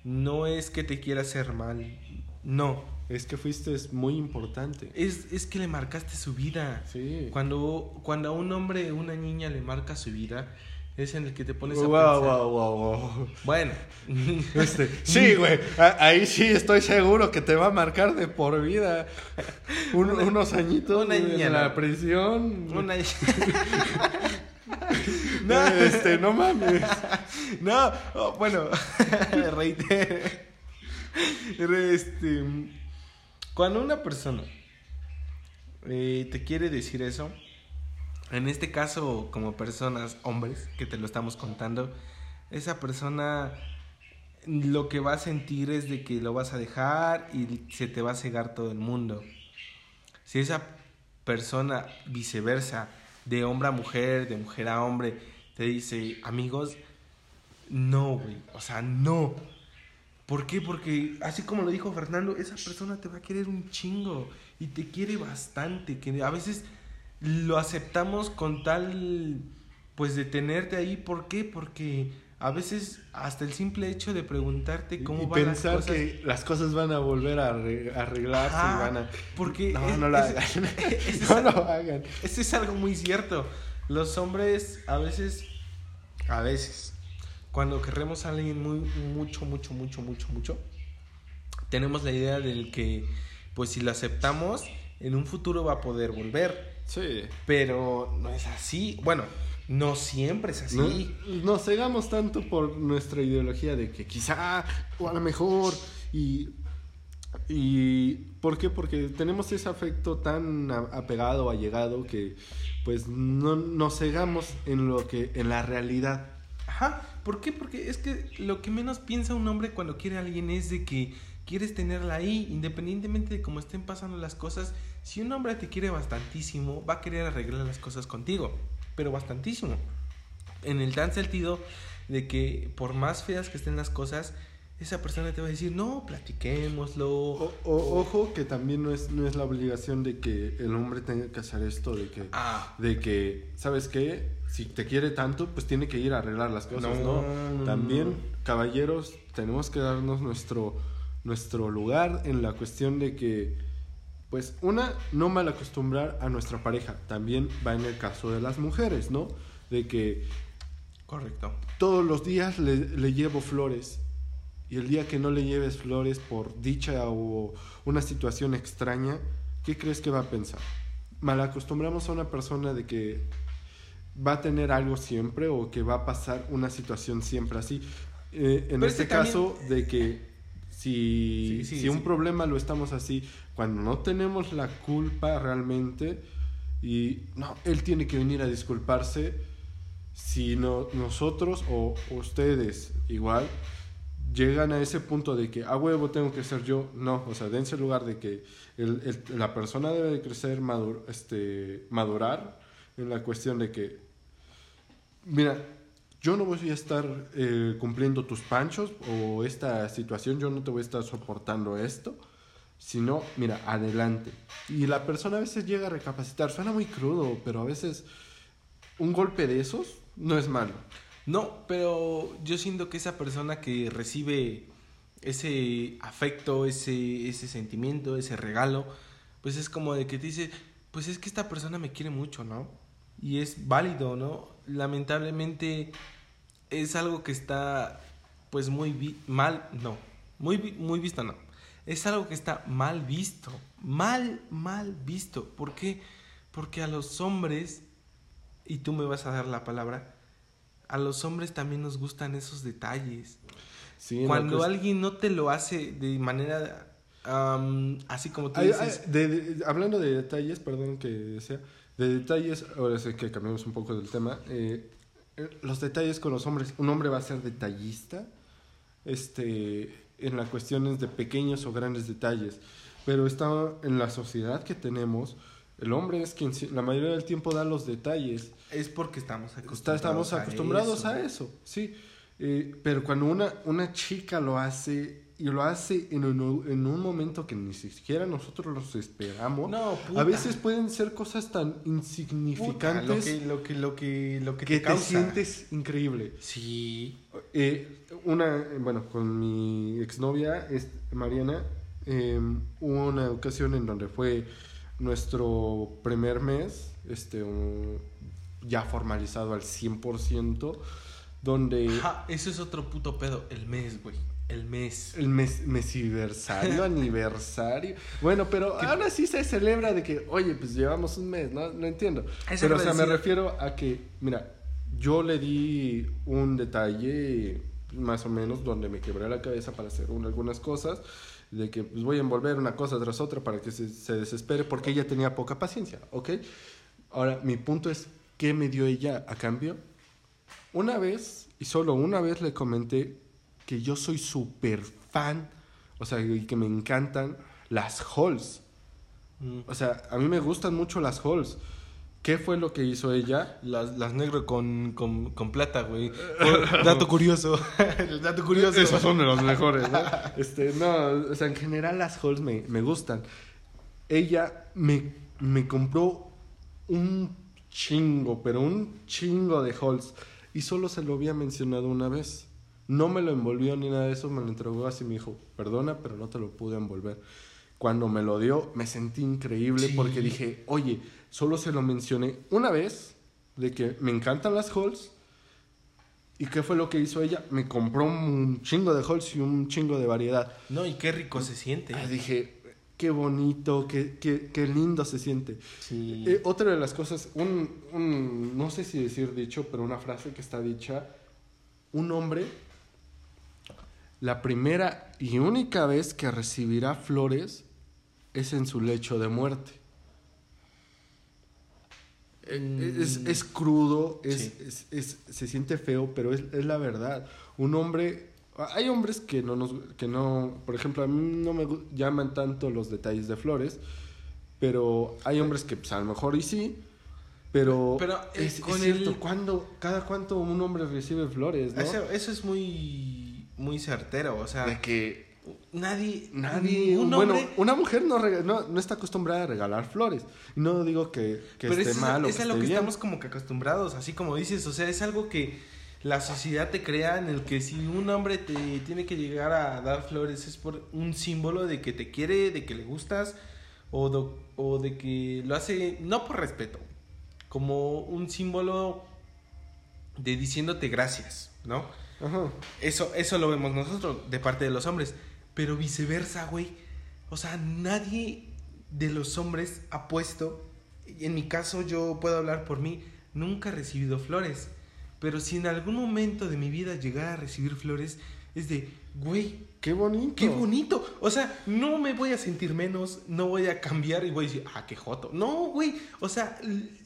No es que te quiera hacer mal. No.
Es que fuiste es muy importante.
Es, es que le marcaste su vida.
Sí.
Cuando, cuando a un hombre una niña le marca su vida, es en el que te pones a
Wow,
pensar.
wow, wow, wow.
Bueno,
Este, sí, güey. Ahí sí estoy seguro que te va a marcar de por vida. Un-
Una-
unos añitos
una
en
niña,
la
¿no?
prisión.
una...
No, este, no mames.
No, oh, bueno, reitero. Este, cuando una persona eh, te quiere decir eso, en este caso como personas, hombres, que te lo estamos contando, esa persona lo que va a sentir es de que lo vas a dejar y se te va a cegar todo el mundo. Si esa persona viceversa, de hombre a mujer, de mujer a hombre, te dice, amigos, no, güey, o sea, no. ¿Por qué? Porque así como lo dijo Fernando, esa persona te va a querer un chingo y te quiere bastante, que a veces lo aceptamos con tal, pues, de tenerte ahí. ¿Por qué? Porque a veces hasta el simple hecho de preguntarte cómo
y
van las
pensar
cosas...
que las cosas van a volver a arre- arreglarse
Ajá,
y van a...
porque
No,
es-
no lo
es-
hagan.
es-
no lo hagan.
Eso es algo muy cierto. Los hombres a veces, a veces, cuando queremos a alguien muy, mucho, mucho, mucho, mucho, mucho, tenemos la idea del que, pues si lo aceptamos, en un futuro va a poder volver.
Sí.
Pero no es así. Bueno, No siempre es así.
No, nos cegamos tanto por nuestra ideología de que quizá, o a lo mejor, y ¿Y por qué? Porque tenemos ese afecto tan apegado, allegado, que pues no nos cegamos en lo que, en la realidad.
Ajá, ¿por qué? Porque es que lo que menos piensa un hombre cuando quiere a alguien es de que quieres tenerla ahí, independientemente de cómo estén pasando las cosas. Si un hombre te quiere bastantísimo, va a querer arreglar las cosas contigo, pero bastantísimo. En el tan sentido de que por más feas que estén las cosas, esa persona te va a decir, no, platiquémoslo.
O, ojo que también no es, no es la obligación de que el hombre tenga que hacer esto, de que, ah. de que, ¿sabes qué? Si te quiere tanto, pues tiene que ir a arreglar las cosas, ¿no? También, caballeros, tenemos que darnos nuestro, nuestro lugar en la cuestión de que, pues, una, no mal acostumbrar a nuestra pareja. También va en el caso de las mujeres, ¿no? De que...
Correcto.
Todos los días le, le llevo flores y el día que no le lleves flores por dicha o una situación extraña, ¿qué crees que va a pensar? Mal acostumbramos a una persona de que va a tener algo siempre o que va a pasar una situación siempre así. Eh, en este caso, de que si, si un problema lo estamos así, cuando no tenemos la culpa realmente, y no, él tiene que venir a disculparse, si no, nosotros o ustedes igual, llegan a ese punto de que a huevo tengo que ser yo, no, o sea, dense el lugar de que el, la persona debe de crecer, madur, este, madurar en la cuestión de que, mira, yo no voy a estar eh, cumpliendo tus panchos o esta situación, yo no te voy a estar soportando esto, sino, mira, adelante. Y la persona a veces llega a recapacitar, suena muy crudo, pero a veces un golpe de esos no es malo.
No, pero yo siento que esa persona que recibe ese afecto, ese, ese sentimiento, ese regalo, pues es como de que te dice, pues es que esta persona me quiere mucho, ¿no? Y es válido, ¿no? Lamentablemente es algo que está pues muy mal, no, muy, muy visto, no. Es algo que está mal visto, mal, mal visto. ¿Por qué? Porque a los hombres, y tú me vas a dar la palabra, a los hombres también nos gustan esos detalles. Cuando alguien no te lo hace de manera así como tú dices.
hablando de detalles, perdón que sea, de detalles, ahora sé que cambiamos un poco del tema. Eh, eh, los detalles con los hombres, un hombre va a ser detallista este, en las cuestiones de pequeños o grandes detalles, pero está en la sociedad que tenemos el hombre es quien la mayoría del tiempo da los detalles.
Es porque estamos
acostumbrados, estamos acostumbrados a eso, sí. Eh, pero cuando una, una chica lo hace y lo hace en un, en un momento que ni siquiera nosotros los esperamos, a veces pueden ser cosas tan insignificantes
lo que lo que lo que,
te, sientes increíble.
Sí.
Eh, una, bueno, con mi exnovia, Mariana, eh, hubo una ocasión en donde fue nuestro primer mes, este, ya formalizado al 100%, donde...
Ajá, eso es otro puto pedo, el mes, güey. El mes.
El mes, mesiversario, aniversario. Bueno, pero ahora sí se celebra de que, oye, pues llevamos un mes, ¿no? No entiendo. pero, o sea, me refiero a que, mira, yo le di un detalle más o menos donde me quebré la cabeza para hacer algunas cosas de que pues, voy a envolver una cosa tras otra para que se, se, desespere porque ella tenía poca paciencia, ¿ok? Ahora, mi punto es, ¿qué me dio ella a cambio? Una vez, y solo una vez le comenté que yo soy súper fan, o sea, y que me encantan las halls. Mm. O sea, a mí me gustan mucho las halls. ¿Qué fue lo que hizo ella?
Las, las negro con, con, con plata, güey. dato curioso.
El dato curioso. Esos son de los mejores, ¿no? Este, no, o sea, en general las halls me, me gustan. Ella me, me compró un chingo, pero un chingo de halls. Y solo se lo había mencionado una vez. No me lo envolvió ni nada de eso, me lo entregó así. Me dijo, perdona, pero no te lo pude envolver. Cuando me lo dio, me sentí increíble porque dije, oye, Solo se lo mencioné una vez de que me encantan las halls. ¿Y qué fue lo que hizo ella? Me compró un chingo de halls y un chingo de variedad.
No, y qué rico se siente.
Ah, dije, qué bonito, qué, qué, qué lindo se siente.
Sí.
Eh, otra de las cosas, un, un, no sé si decir dicho, pero una frase que está dicha, un hombre, la primera y única vez que recibirá flores es en su lecho de muerte. Eh, Es,
Mm.
es crudo, es,
Sí.
es- es- se siente feo, pero es, es la verdad. Un hombre, hay hombres que no nos, que no, por ejemplo, a mí no me llaman tanto los detalles de flores, pero hay hombres que pues, a lo mejor y sí, pero,
Pero, eh,
es, es
con
cierto,
el-
¿cuándo- cada cuánto un hombre recibe flores, ¿no?
Eso, eso es muy, muy certero, o sea,
De que
nadie,
nadie,
un
bueno,
hombre,
una mujer no, no, no está acostumbrada a regalar flores. No digo que, que
pero
esté
es,
mal o
es
que
a lo que
bien.
estamos como que acostumbrados, así como dices, o sea, es algo que la sociedad te crea en el que si un hombre te tiene que llegar a dar flores es por un símbolo de que te quiere, de que le gustas o de, o de que lo hace no por respeto, como un símbolo de diciéndote gracias, ¿no?
Ajá.
Eso, eso lo vemos nosotros de parte de los hombres. Pero viceversa, güey. O sea, nadie de los hombres ha puesto. En mi caso, yo puedo hablar por mí. Nunca he recibido flores. Pero si en algún momento de mi vida llegara a recibir flores, es de, güey,
Qué bonito.
qué bonito. O sea, no me voy a sentir menos, no voy a cambiar y voy a decir, ah, qué joto. No, güey. O sea,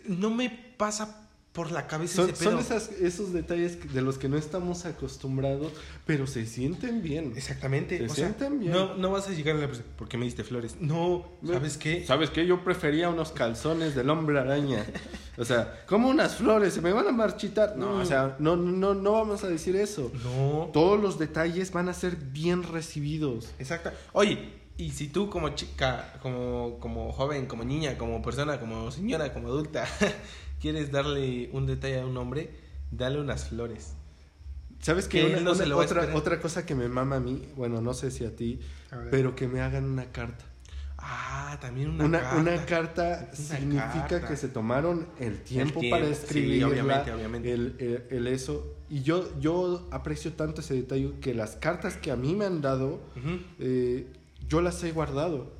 no me pasa por la cabeza
Son,
ese pedo.
son esas- esos detalles de los que no estamos acostumbrados, pero se sienten bien.
Exactamente.
Se
o sea,
sienten bien.
No, no vas a llegar a la persona, ¿por qué me diste flores? No, ¿sabes qué?
¿Sabes qué? Yo prefería unos calzones del hombre araña. O sea, como unas flores, se me van a marchitar. No, o sea, no, no, no vamos a decir eso.
No.
Todos los detalles van a ser bien recibidos.
Exacto. Oye, y si tú como chica, como, como joven, como niña, como persona, como señora, como adulta, quieres darle un detalle a un hombre, dale unas flores.
¿Sabes
Que
qué?
él
Una-
no se
una-
lo va a
otra, otra cosa que me mama a mí, bueno, no sé si a ti,
A
pero que me hagan una carta.
Ah, también una,
Una,
carta.
una carta
Una
significa
carta.
que se tomaron el tiempo,
tiempo,
para
sí,
escribirla,
obviamente, obviamente.
El, el- el eso. Y yo, yo aprecio tanto ese detalle que las cartas que a mí me han dado, eh, yo las he guardado.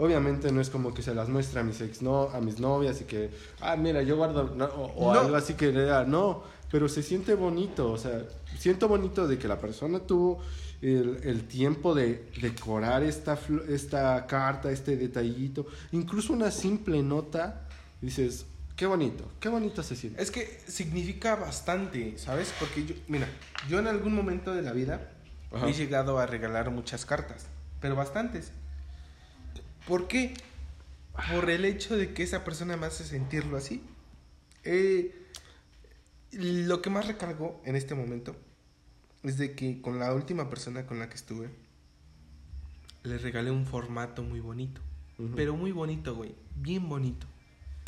Obviamente no es como que se las muestre a mis ex no, a mis novias y que, ah, mira, yo guardo, no, o, o
No.
algo así que no, pero se siente bonito, o sea, siento bonito de que la persona tuvo el, el tiempo de decorar esta, esta carta, este detallito, incluso una simple nota, dices, qué bonito, qué bonito se siente.
Es que significa bastante, ¿sabes? Porque yo, mira, yo en algún momento de la vida
Ajá.
he llegado a regalar muchas cartas, pero bastantes. ¿Por qué? Por el hecho de que esa persona me hace sentirlo así. Eh, lo que más recargo en este momento es de que con la última persona con la que estuve, le regalé un formato muy bonito. Pero muy bonito, güey. Bien bonito.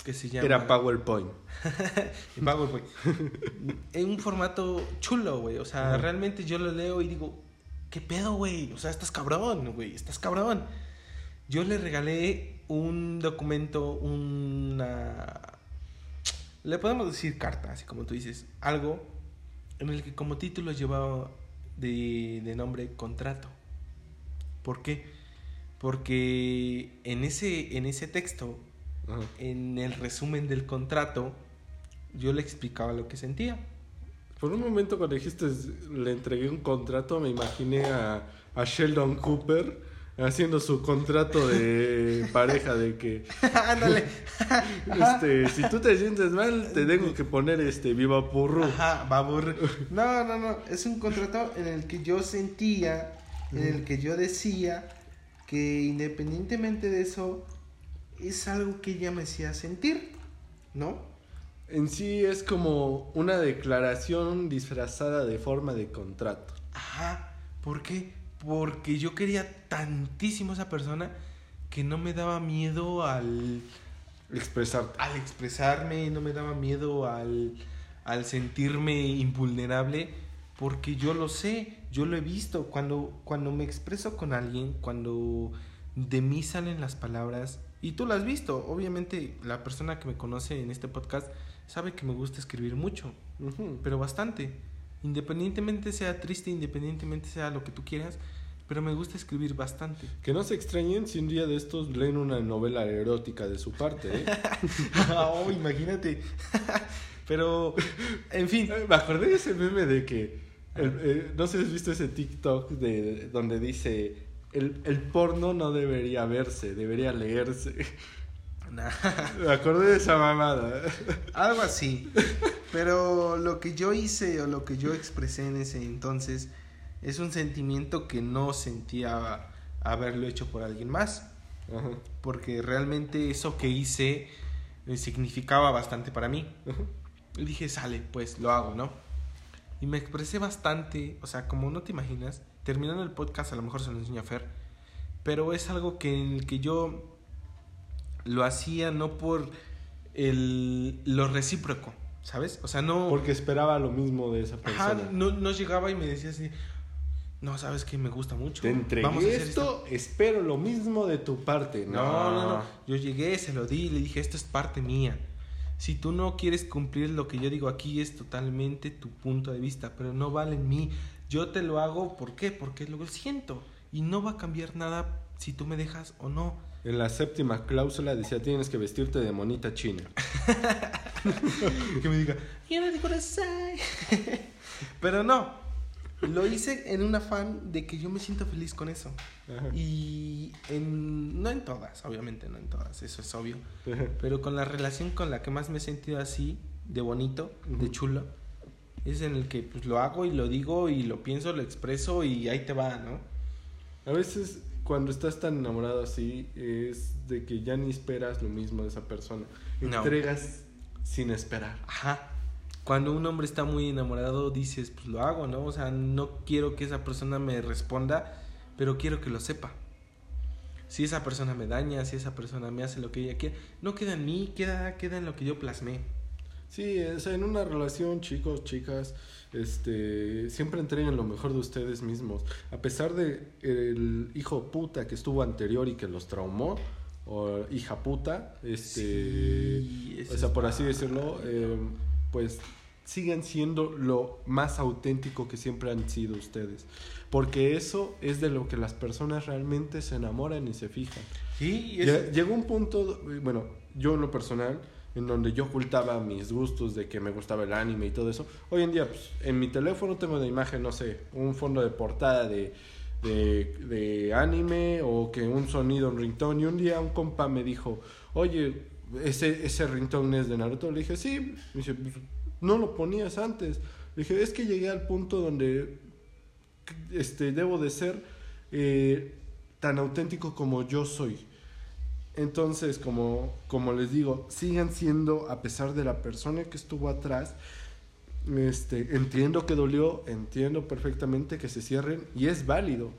Que se llama...
Era PowerPoint.
PowerPoint. en un formato chulo, güey. O sea, realmente yo lo leo y digo, ¿qué pedo, güey? O sea, estás cabrón, güey. Estás cabrón. Yo le regalé un documento, una... Le podemos decir carta, así como tú dices. Algo en el que como título llevaba de, de nombre contrato. ¿Por qué? Porque en ese, en ese texto
Ajá.
en el resumen del contrato, yo le explicaba lo que sentía.
Por un momento cuando dijiste le entregué un contrato, me imaginé a, a Sheldon Cooper haciendo su contrato de pareja de que
Ándale.
este si tú te sientes mal te tengo que poner este viva purru.
Ajá, aburrir. No, no, no. Es un contrato en el que yo sentía, en el que yo decía que independientemente de eso, es algo que ella me hacía sentir, ¿no?
En sí es como una declaración disfrazada de forma de contrato.
Ajá. ¿Por qué? Porque yo quería tantísimo a esa persona que no me daba miedo al
Expresarte.
al expresarme, no me daba miedo al, al sentirme invulnerable, porque yo lo sé, yo lo he visto. Cuando, cuando me expreso con alguien, cuando de mí salen las palabras, y tú lo has visto, obviamente la persona que me conoce en este podcast sabe que me gusta escribir mucho, pero bastante. Independientemente sea triste, independientemente sea lo que tú quieras, pero me gusta escribir bastante.
Que no se extrañen si un día de estos leen una novela erótica de su parte, ¿eh?
oh, imagínate. pero, en fin.
Me acordé de ese meme de que. el- eh, no sé si has visto ese TikTok de, donde dice: el, el porno no debería verse, debería leerse.
Nah.
Me acordé de esa mamada.
Algo así. Pero lo que yo hice o lo que yo expresé en ese entonces es un sentimiento que no sentía haberlo hecho por alguien más.
Ajá,
Porque realmente eso que hice eh, significaba bastante para mí.
ajá.
Y dije, sale, pues lo hago, ¿no? Y me expresé bastante, o sea, como no te imaginas, terminando el podcast a lo mejor se lo enseño a Fer, pero es algo que en el que yo lo hacía no por el, lo recíproco, ¿sabes? O sea, no...
Porque esperaba lo mismo de esa
Ajá,
persona.
no, no llegaba y me decía así, no, sabes que me gusta mucho.
Te entregué
vamos a hacer
esto, espero lo mismo de tu parte.
No, no, no. Yo llegué, se lo di le dije, esto es parte mía. Si tú no quieres cumplir lo que yo digo aquí, es totalmente tu punto de vista, pero no vale en mí. Yo te lo hago, ¿por qué? Porque lo siento. Y no va a cambiar nada si tú me dejas o no.
En la séptima cláusula decía tienes que vestirte de monita china.
que me diga, pero no. Lo hice en un afán de que yo me siento feliz con eso.
Ajá.
Y en, no en todas, obviamente no en todas, eso es obvio. Pero con la relación con la que más me he sentido así, de bonito, de
Ujú.
chulo, es en el que pues lo hago y lo digo y lo pienso, lo expreso y ahí te va, ¿no?
A veces cuando estás tan enamorado así es de que ya ni esperas lo mismo de esa persona.
No.
Entregas sin esperar.
Ajá. Cuando un hombre está muy enamorado, dices, pues lo hago, ¿no? O sea, no quiero que esa persona me responda, pero quiero que lo sepa. Si esa persona me daña, si esa persona me hace lo que ella quiere, no queda en mí, queda, queda en lo que yo plasmé.
Sí, o sea, en una relación, chicos, chicas, este, siempre entreguen lo mejor de ustedes mismos. A pesar de el hijo puta que estuvo anterior y que los traumó, o hija puta, este,
Sí,
o sea,
es
por así decirlo, eh, pues sigan siendo lo más auténtico que siempre han sido ustedes. Porque eso es de lo que las personas realmente se enamoran y se fijan.
Sí, es...
Llegó un punto, bueno, yo en lo personal, en donde yo ocultaba mis gustos de que me gustaba el anime y todo eso. Hoy en día, pues, en mi teléfono tengo de imagen, no sé, un fondo de portada de, de, de anime o que un sonido, un ringtone. Y un día un compa me dijo, oye, ese, ese ringtone es de Naruto. Le dije, sí. Me dice, "Pues, no lo ponías antes. Le dije, es que llegué al punto donde este, debo de ser eh, tan auténtico como yo soy. Entonces, como, como les digo, sigan siendo, a pesar de la persona que estuvo atrás, este, entiendo que dolió, entiendo perfectamente que se cierren y es válido,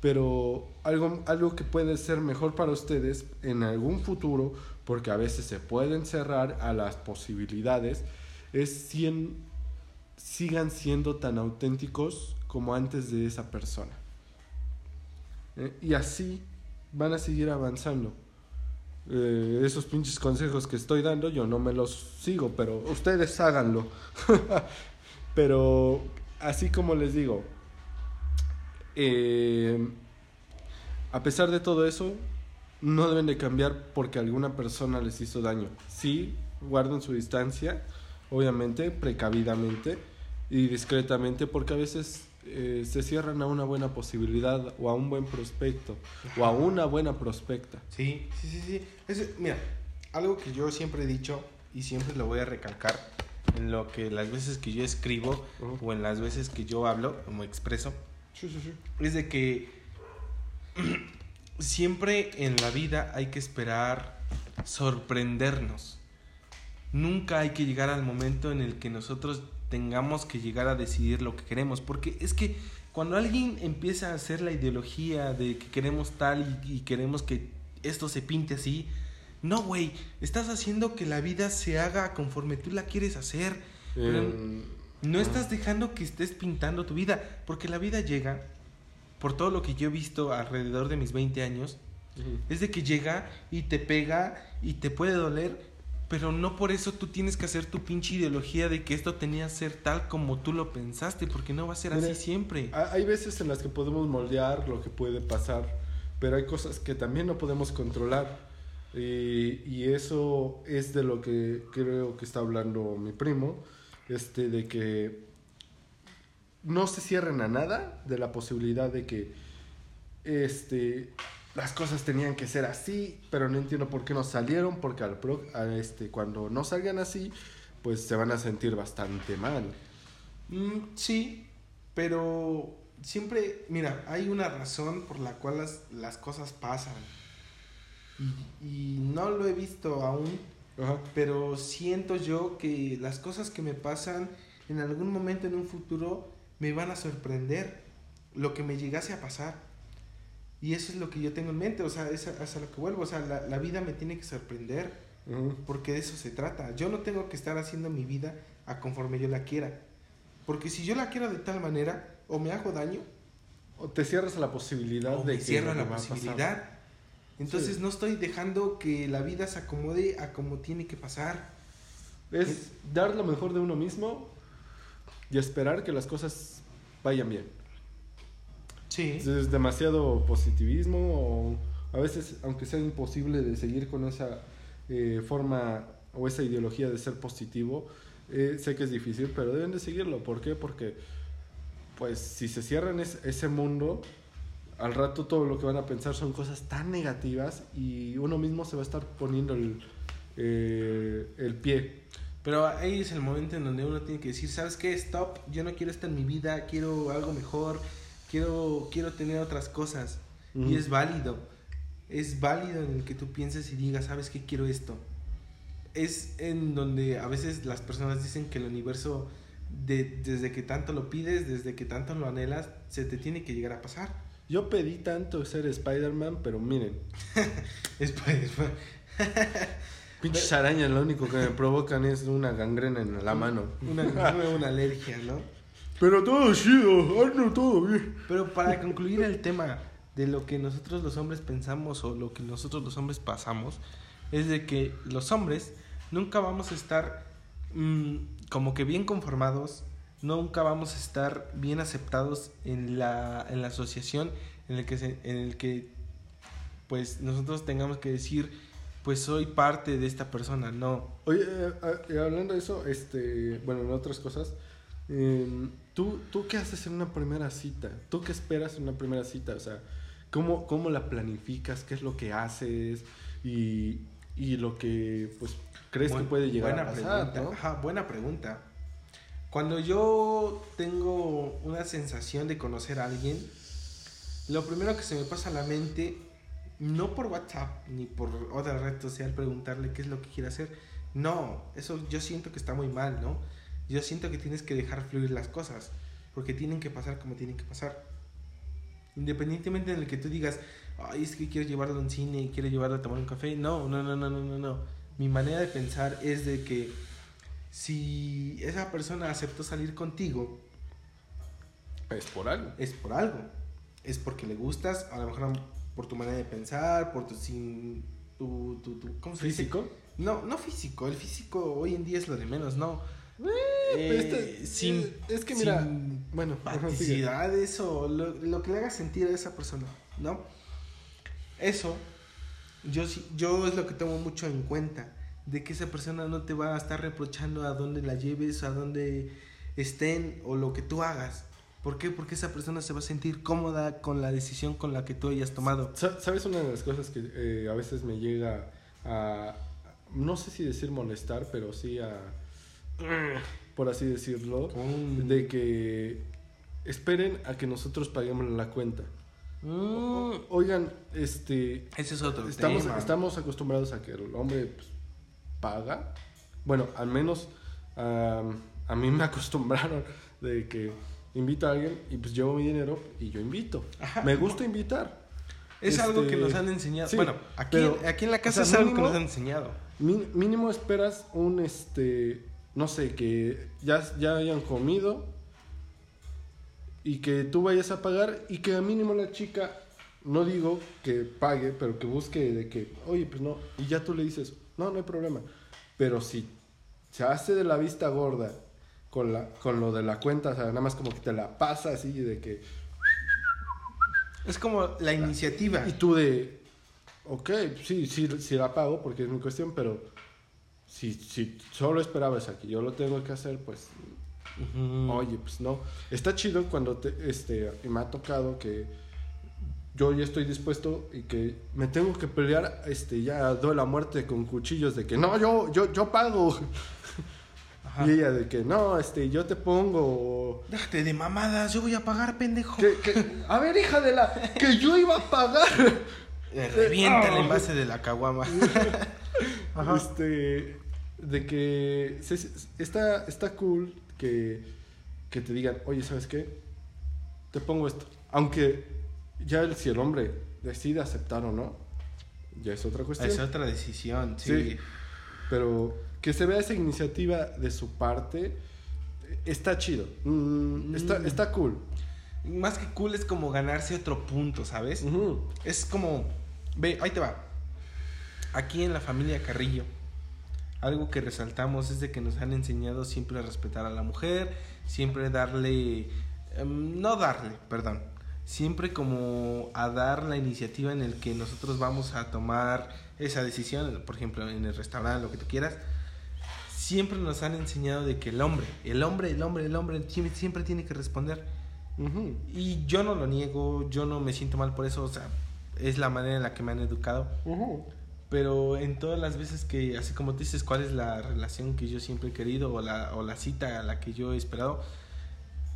pero algo, algo que puede ser mejor para ustedes en algún futuro, porque a veces se pueden cerrar a las posibilidades, es cien- sigan siendo tan auténticos como antes de esa persona. Eh, y así van a seguir avanzando. Eh, esos pinches consejos que estoy dando yo no me los sigo, pero ustedes háganlo. pero así como les digo, eh, a pesar de todo eso, no deben de cambiar porque alguna persona les hizo daño. Sí, guarden su distancia, obviamente, precavidamente y discretamente, porque a veces eh, se cierran a una buena posibilidad o a un buen prospecto o a una buena prospecta.
Sí, sí, sí, sí. Es- mira, algo que yo siempre he dicho y siempre lo voy a recalcar en lo que las veces que yo escribo o en las veces que yo hablo o me expreso,
Sí, sí, sí.
es de que siempre en la vida hay que esperar sorprendernos. Nunca hay que llegar al momento en el que nosotros tengamos que llegar a decidir lo que queremos, porque es que cuando alguien empieza a hacer la ideología de que queremos tal y, y queremos que esto se pinte así, no, güey, estás haciendo que la vida se haga conforme tú la quieres hacer. Pero
Eh,
no
ah.
estás dejando que estés pintando tu vida, porque la vida llega, por todo lo que yo he visto alrededor de mis 20 años,
ujú.
es de que llega y te pega y te puede doler, Pero no por eso tú tienes que hacer tu pinche ideología de que esto tenía que ser tal como tú lo pensaste, porque no va a ser así siempre.
Ha- Hay veces en las que podemos moldear lo que puede pasar, pero hay cosas que también no podemos controlar. Y, y eso es de lo que creo que está hablando mi primo, este, de que no se cierren a nada de la posibilidad de que este, las cosas tenían que ser así, pero no entiendo por qué no salieron, porque al pro- a este, cuando no salgan así, pues se van a sentir bastante mal.
Mm, sí, pero siempre, mira, hay una razón por la cual las, las cosas pasan. Y, y no lo he visto aún,
Ajá.
pero siento yo que las cosas que me pasan en algún momento en un futuro me van a sorprender lo que me llegase a pasar. Y eso es lo que yo tengo en mente, o sea, es a, es a lo que vuelvo, o sea, la, la vida me tiene que sorprender, porque de eso se trata. Yo no tengo que estar haciendo mi vida a conforme yo la quiera, porque si yo la quiero de tal manera, o me hago daño,
O te cierras a la posibilidad
o
de
me
que
cierro la
pasar.
posibilidad. Entonces
Sí.
no estoy dejando que la vida se acomode a como tiene que pasar.
Es dar lo mejor de uno mismo y esperar que las cosas vayan bien.
Sí.
Es demasiado positivismo o a veces, aunque sea imposible de seguir con esa eh, forma o esa ideología de ser positivo, eh, sé que es difícil, pero deben de seguirlo. ¿Por qué? Porque pues si se cierran es- ese mundo, al rato todo lo que van a pensar son cosas tan negativas y uno mismo se va a estar poniendo el, eh, el pie.
Pero ahí es el momento en donde uno tiene que decir, ¿sabes qué? Stop, yo no quiero esto en mi vida, quiero algo mejor, quiero, quiero tener otras cosas.
Ujú.
Y es válido. Es válido en el que tú pienses y digas, ¿sabes qué? Quiero esto. Es en donde a veces las personas dicen que el universo, de- desde que tanto lo pides, desde que tanto lo anhelas, se te tiene que llegar a pasar.
Yo pedí tanto ser Spider-Man, pero miren,
pues,
pinches arañas lo único que me provocan es una gangrena en la mano.
una, una alergia, ¿no?
Pero todo chido, ando todo bien.
Pero para concluir el tema de lo que nosotros los hombres pensamos o lo que nosotros los hombres pasamos, es de que los hombres nunca vamos a estar mm, como que bien conformados, nunca vamos a estar bien aceptados en la, en la asociación en el que se- en el que pues nosotros tengamos que decir pues soy parte de esta persona, no.
Oye, eh, eh, hablando de eso, este, bueno, en otras cosas, eh, ¿tú, ¿tú qué haces en una primera cita? ¿Tú qué esperas en una primera cita? O sea, ¿cómo, cómo la planificas? ¿Qué es lo que haces? Y, y lo que, pues, crees que puede llegar
buena
a pasar,
pregunta.
¿no?
Ajá, buena pregunta. Cuando yo tengo una sensación de conocer a alguien, lo primero que se me pasa a la mente, no por WhatsApp ni por otra red social, preguntarle qué es lo que quiere hacer. No, eso yo siento que está muy mal, ¿no? Yo siento que tienes que dejar fluir las cosas, porque tienen que pasar como tienen que pasar. Independientemente de que tú digas, ay, es que quiero llevarlo a un cine y quiero llevarlo a tomar un café. No, no, no, no, no, no, no. Mi manera de pensar es de que si esa persona aceptó salir contigo,
Es por algo.
es por algo. Es porque le gustas, a lo mejor por tu manera de pensar, por tu sin tu, tu, tu- ¿cómo se dice?
¿Físico?
No, no físico. El físico hoy en día es lo de menos, no.
Eh,
Eh,
este-
sin,
eh, es que mira,
sin
bueno,
paticidades o lo, lo que le haga sentir a esa persona, ¿no? Eso, yo, yo es lo que tomo mucho en cuenta, de que esa persona no te va a estar reprochando a dónde la lleves, a dónde estén o lo que tú hagas. ¿Por qué? Porque esa persona se va a sentir cómoda con la decisión con la que tú hayas tomado.
Sa- ¿Sabes una de las cosas que eh, a veces me llega a, no sé si decir molestar, pero sí a, por así decirlo,
un-
de que esperen a que nosotros paguemos la cuenta.
Mm,
Oigan, este,
ese es otro
estamos,
tema.
estamos acostumbrados a que el hombre pues, paga. Bueno, al menos am, a mí me acostumbraron de que invito a alguien y pues llevo mi dinero y yo invito.
Ajá.
Me gusta invitar.
Es algo
Este,
que nos han enseñado.
sí,
bueno, aquí,
pero,
aquí en la casa
o sea,
es algo que
mínimo-
nos han enseñado.
Mínimo esperas un, este, no sé, que ya, ya hayan comido y que tú vayas a pagar y que a mínimo la chica, no digo que pague, pero que busque de que, oye, pues no, y ya tú le dices, no, no hay problema. Pero si se hace de la vista gorda con, la, con lo de la cuenta, o sea, nada más como que te la pasa así de que...
Es como la iniciativa.
Y tú de, ok, sí, sí, sí la pago porque es mi cuestión, pero si, si solo esperabas a que yo lo tengo que hacer, pues, oye, pues no. Está chido cuando te, este, me ha tocado que yo ya estoy dispuesto y que me tengo que pelear, este, ya doy la muerte con cuchillos de que no, yo, yo, yo pago.
Ajá.
Y ella de que no, este, yo te pongo.
Déjate de mamadas, yo voy a pagar, pendejo.
Que, que- a ver, hija de la, que yo iba a pagar.
Eh, Revienta el envase de la caguama. Ajá.
Este, de que se- está, está cool que, que te digan, oye, ¿sabes qué? Te pongo esto. Aunque ya el, si el hombre decide aceptar o no, ya es otra cuestión.
Es otra decisión, sí.
Sí. Pero que se vea esa iniciativa de su parte, está chido. Mm, está,
Mm.
está cool.
Más que cool es como ganarse otro punto, ¿sabes? Es como, ve, ahí te va. Aquí en la familia Carrillo, algo que resaltamos es de que nos han enseñado siempre a respetar a la mujer, siempre darle, em, no darle, perdón, siempre como a dar la iniciativa en el que nosotros vamos a tomar esa decisión, por ejemplo, en el restaurante, lo que tú quieras. Siempre nos han enseñado de que el hombre, el hombre, el hombre, el hombre siempre, tiene que responder.
Ujú.
Y yo no lo niego, yo no me siento mal por eso, o sea, es la manera en la que me han educado.
Ujú.
Pero en todas las veces que, así como tú dices, cuál es la relación que yo siempre he querido o la, o la cita a la que yo he esperado,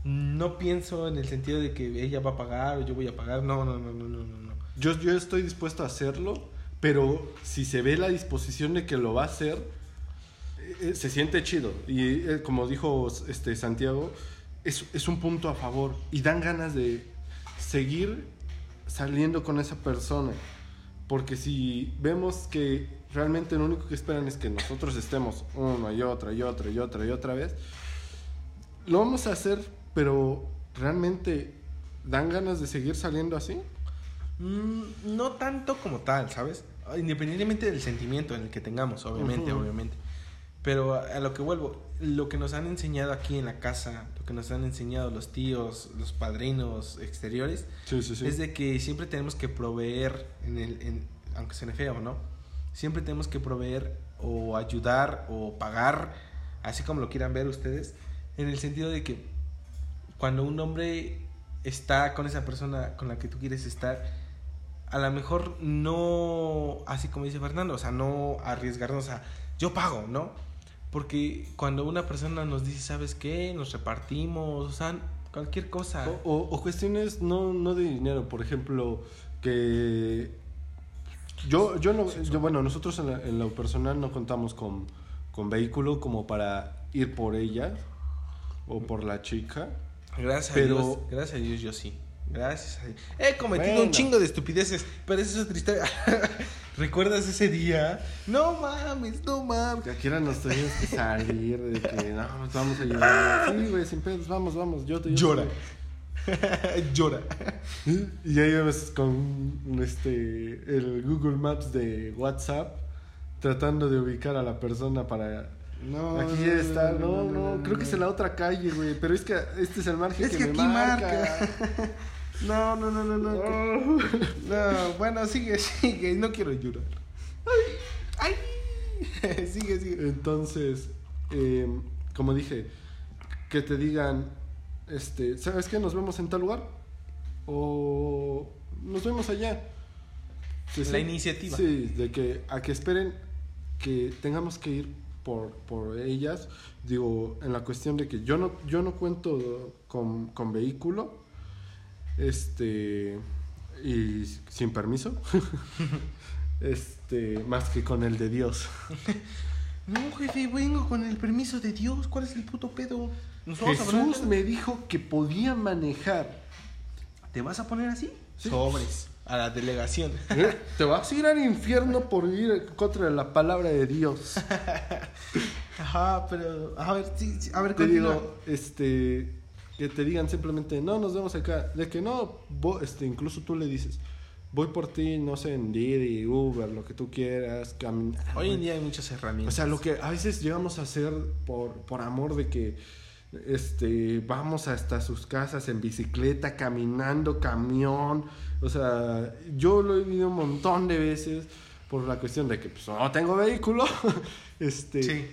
no pienso en el sentido de que ella va a pagar o yo voy a pagar. No, no, no, no, no, no.
Yo, yo estoy dispuesto a hacerlo, pero si se ve la disposición de que lo va a hacer, eh, se siente chido. Y eh, como dijo este, Santiago, es, es un punto a favor. Y dan ganas de seguir saliendo con esa persona. Porque si vemos que realmente lo único que esperan es que nosotros estemos una y otra y otra y otra y otra vez, lo vamos a hacer, pero realmente dan ganas de seguir saliendo así.
Mm, no tanto como tal, ¿sabes? Independientemente del sentimiento en el que tengamos, obviamente, obviamente. Pero a, a lo que vuelvo, lo que nos han enseñado aquí en la casa, lo que nos han enseñado los tíos, los padrinos exteriores,
Sí, sí, sí.
es de que siempre tenemos que proveer, en el, en, aunque suene feo, ¿no? Siempre tenemos que proveer o ayudar o pagar, así como lo quieran ver ustedes, en el sentido de que cuando un hombre está con esa persona con la que tú quieres estar, a lo mejor no, así como dice Fernando, o sea, no arriesgarnos a, yo pago, ¿no? Porque cuando una persona nos dice, ¿sabes qué? Nos repartimos, o sea, cualquier cosa.
O, o- o cuestiones no, no de dinero, por ejemplo, que yo, yo, no, yo bueno, nosotros en, la- en lo personal no contamos con, con vehículo como para ir por ella o por la chica.
Gracias
Pero-
a Dios, gracias a Dios yo sí. Gracias a Dios. He cometido
Bueno.
un chingo de estupideces, pero esa es historia. ¿Recuerdas ese día? No mames, no mames.
Que aquí ahora nos tenemos que salir de que no, pues vamos a ayudar. Sí, güey, sin pedos, vamos, vamos. Yo te
Llora. Llora.
Y ahí vamos con este el Google Maps de WhatsApp tratando de ubicar a la persona para
No,
Aquí está, no, no, creo que es en la otra calle, güey, pero es que este es el margen
Es
que,
que
me
aquí
marca.
No, no, no, no, no.
No.
No, bueno, sigue, sigue. No quiero llorar. Ay, ay. sigue, sigue.
Entonces, eh, como dije, que te digan, este, ¿sabes qué? Nos vemos en tal lugar o nos vemos allá. Sí,
La
sí.
iniciativa.
Sí, de que a que esperen que tengamos que ir por, por ellas. Digo, en la cuestión de que yo no, yo no cuento con, con vehículo. Este. Y sin permiso. este. Más que con el de Dios.
No, jefe, vengo con el permiso de Dios. ¿Cuál es el puto pedo?
Jesús me dijo que podía manejar.
¿Te vas a poner así?
Sí.
Sobres. A la delegación.
¿Eh? Te vas a ir al infierno por ir en contra de la palabra de Dios.
Ajá, pero. A ver, sí, sí, a ver,
te
continúa.
digo, este, que te digan simplemente, no, nos vemos acá. De que no, este, incluso tú le dices, voy por ti, no sé, en Didi, Uber, lo que tú quieras.
Hoy en día hay muchas
O
herramientas.
sea, lo que a veces llegamos a hacer por, por amor de que este, vamos hasta sus casas en bicicleta, caminando, camión. O sea, yo lo he vivido un montón de veces por la cuestión de que pues, no tengo vehículo. este,
Sí.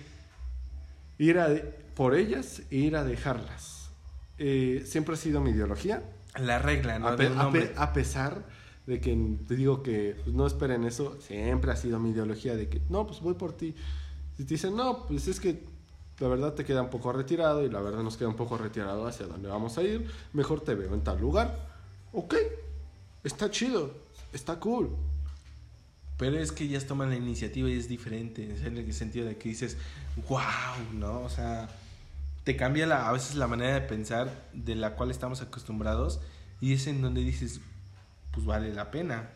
Ir a, por ellas e ir a dejarlas. Eh, siempre ha sido mi ideología.
La regla, ¿no?
A, pe- a pe- a pesar de que te digo que pues, no esperen eso, siempre ha sido mi ideología de que no, pues voy por ti. Si te dicen, no, pues es que la verdad te queda un poco retirado y la verdad nos queda un poco retirado hacia dónde vamos a ir, mejor te veo en tal lugar. Ok, está chido, está cool.
Pero es que ellas toman la iniciativa y es diferente, en el sentido de que dices, wow, ¿no? O sea, te cambia la, a veces la manera de pensar de la cual estamos acostumbrados y es en donde dices, pues vale la pena.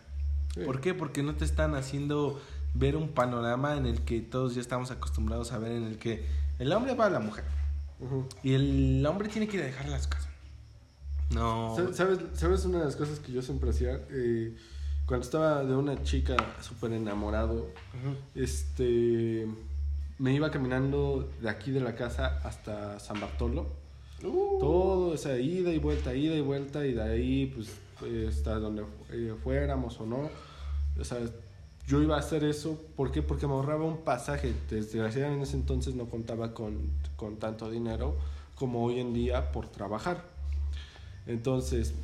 Sí.
¿Por qué? Porque no te están haciendo ver un panorama en el que todos ya estamos acostumbrados a ver, en el que el hombre va a la mujer y el hombre tiene que ir a dejarla a su casa. No.
Sa- ¿Sabes, ¿Sabes una de las cosas que yo siempre hacía? Eh, cuando estaba de una chica súper enamorado, este me iba caminando de aquí de la casa hasta San Bartolo
Uh.
todo o sea ida y vuelta ida y vuelta y de ahí pues eh, hasta donde eh, fuéramos o no o sea yo iba a hacer eso ¿por qué? porque me ahorraba un pasaje desgraciadamente en ese entonces no contaba con, con tanto dinero como hoy en día por trabajar entonces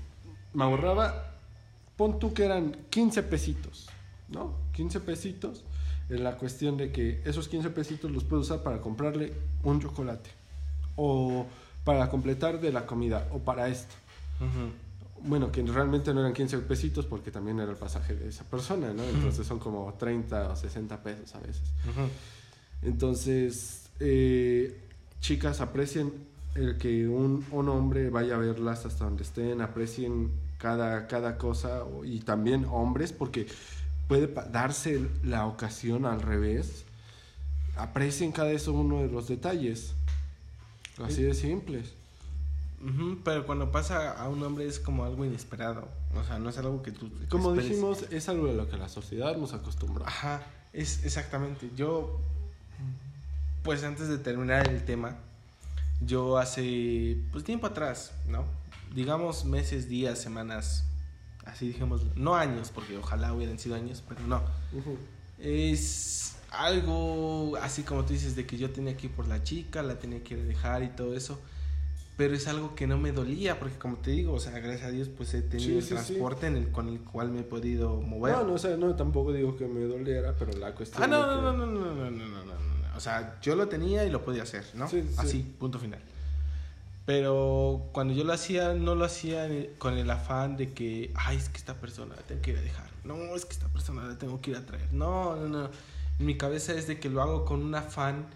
me ahorraba pon tú que eran 15 pesitos ¿no? 15 pesitos en la cuestión de que esos 15 pesitos los puedo usar para comprarle un chocolate o para completar de la comida o para esto. Bueno, que realmente no eran 15 pesitos porque también era el pasaje de esa persona, ¿no? Entonces son como 30 o 60 pesos a veces. Entonces, eh, chicas, aprecien el que un, un hombre vaya a verlas hasta donde estén, aprecien cada, cada cosa y también hombres porque puede darse la ocasión al revés. Aprecien cada eso uno de los detalles. Así de simples.
Ujú, Pero cuando pasa a un hombre es como algo inesperado. O sea, no es algo que tú.
Como
esperes.
dijimos, es algo de lo que la sociedad nos acostumbra.
Ajá, es exactamente. Yo, pues antes de terminar el tema, yo hace, pues tiempo atrás, ¿no? Digamos meses, días, semanas, así dijimos, no años, porque ojalá hubieran sido años, pero no. Es algo así como tú dices, de que yo tenía que ir por la chica, la tenía que dejar y todo eso. Pero es algo que no me dolía, porque como te digo, o sea, gracias a Dios, pues he tenido
Sí,
el
sí, sí.
transporte En el, con el cual me he podido mover.
No, no, o sea, no, tampoco digo que me doliera, pero la cuestión
Ah, no, no,
que-
no, no, no, no, no, no, no, no. O sea, yo lo tenía y lo podía hacer, ¿no?
Sí, sí.
Así, punto final. Pero cuando yo lo hacía, no lo hacía con el afán de que, ay, es que esta persona la tengo que ir a dejar. No, es que esta persona la tengo que ir a traer. No, no, no. En mi cabeza es de que lo hago con un afán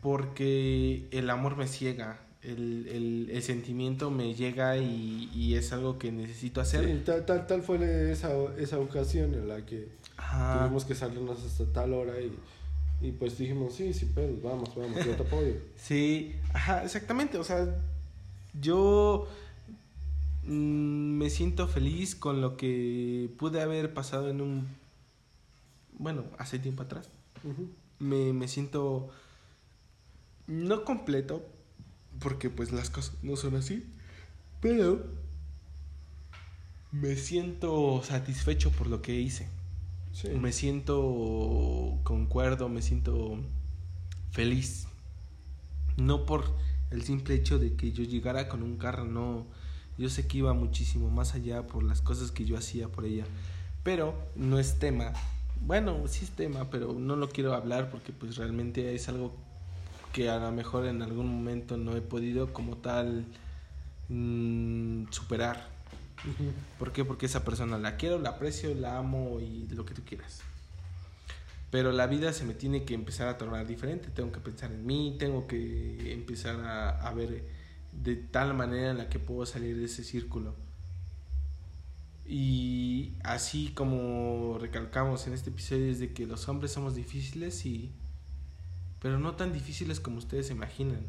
porque el amor me ciega. El, el, el sentimiento me llega y, y es algo que necesito hacer.
Sí, tal, tal, tal fue esa, esa ocasión en la que
Ajá.
tuvimos que salirnos hasta tal hora y, y pues dijimos, sí, sí, pero vamos, vamos, yo te apoyo.
Sí, ajá, exactamente. O sea, yo mm, me siento feliz con lo que pude haber pasado en un, bueno, hace tiempo atrás. Me, me siento no completo, porque pues las cosas no son así, pero me siento satisfecho por lo que hice. Me siento concuerdo, me siento feliz. No por el simple hecho de que yo llegara con un carro, no. Yo sé que iba muchísimo más allá por las cosas que yo hacía por ella. Pero no es tema. Bueno, sí es tema, pero no lo quiero hablar porque pues realmente es algo que a lo mejor en algún momento no he podido como tal mm, superar. ¿Por qué? Porque esa persona la quiero, la aprecio, la amo y lo que tú quieras. Pero la vida se me tiene que empezar a tornar diferente. Tengo que pensar en mí, tengo que empezar a, a ver de tal manera en la que puedo salir de ese círculo. Y así como recalcamos en este episodio es de que los hombres somos difíciles y... Pero no tan difíciles como ustedes se imaginan.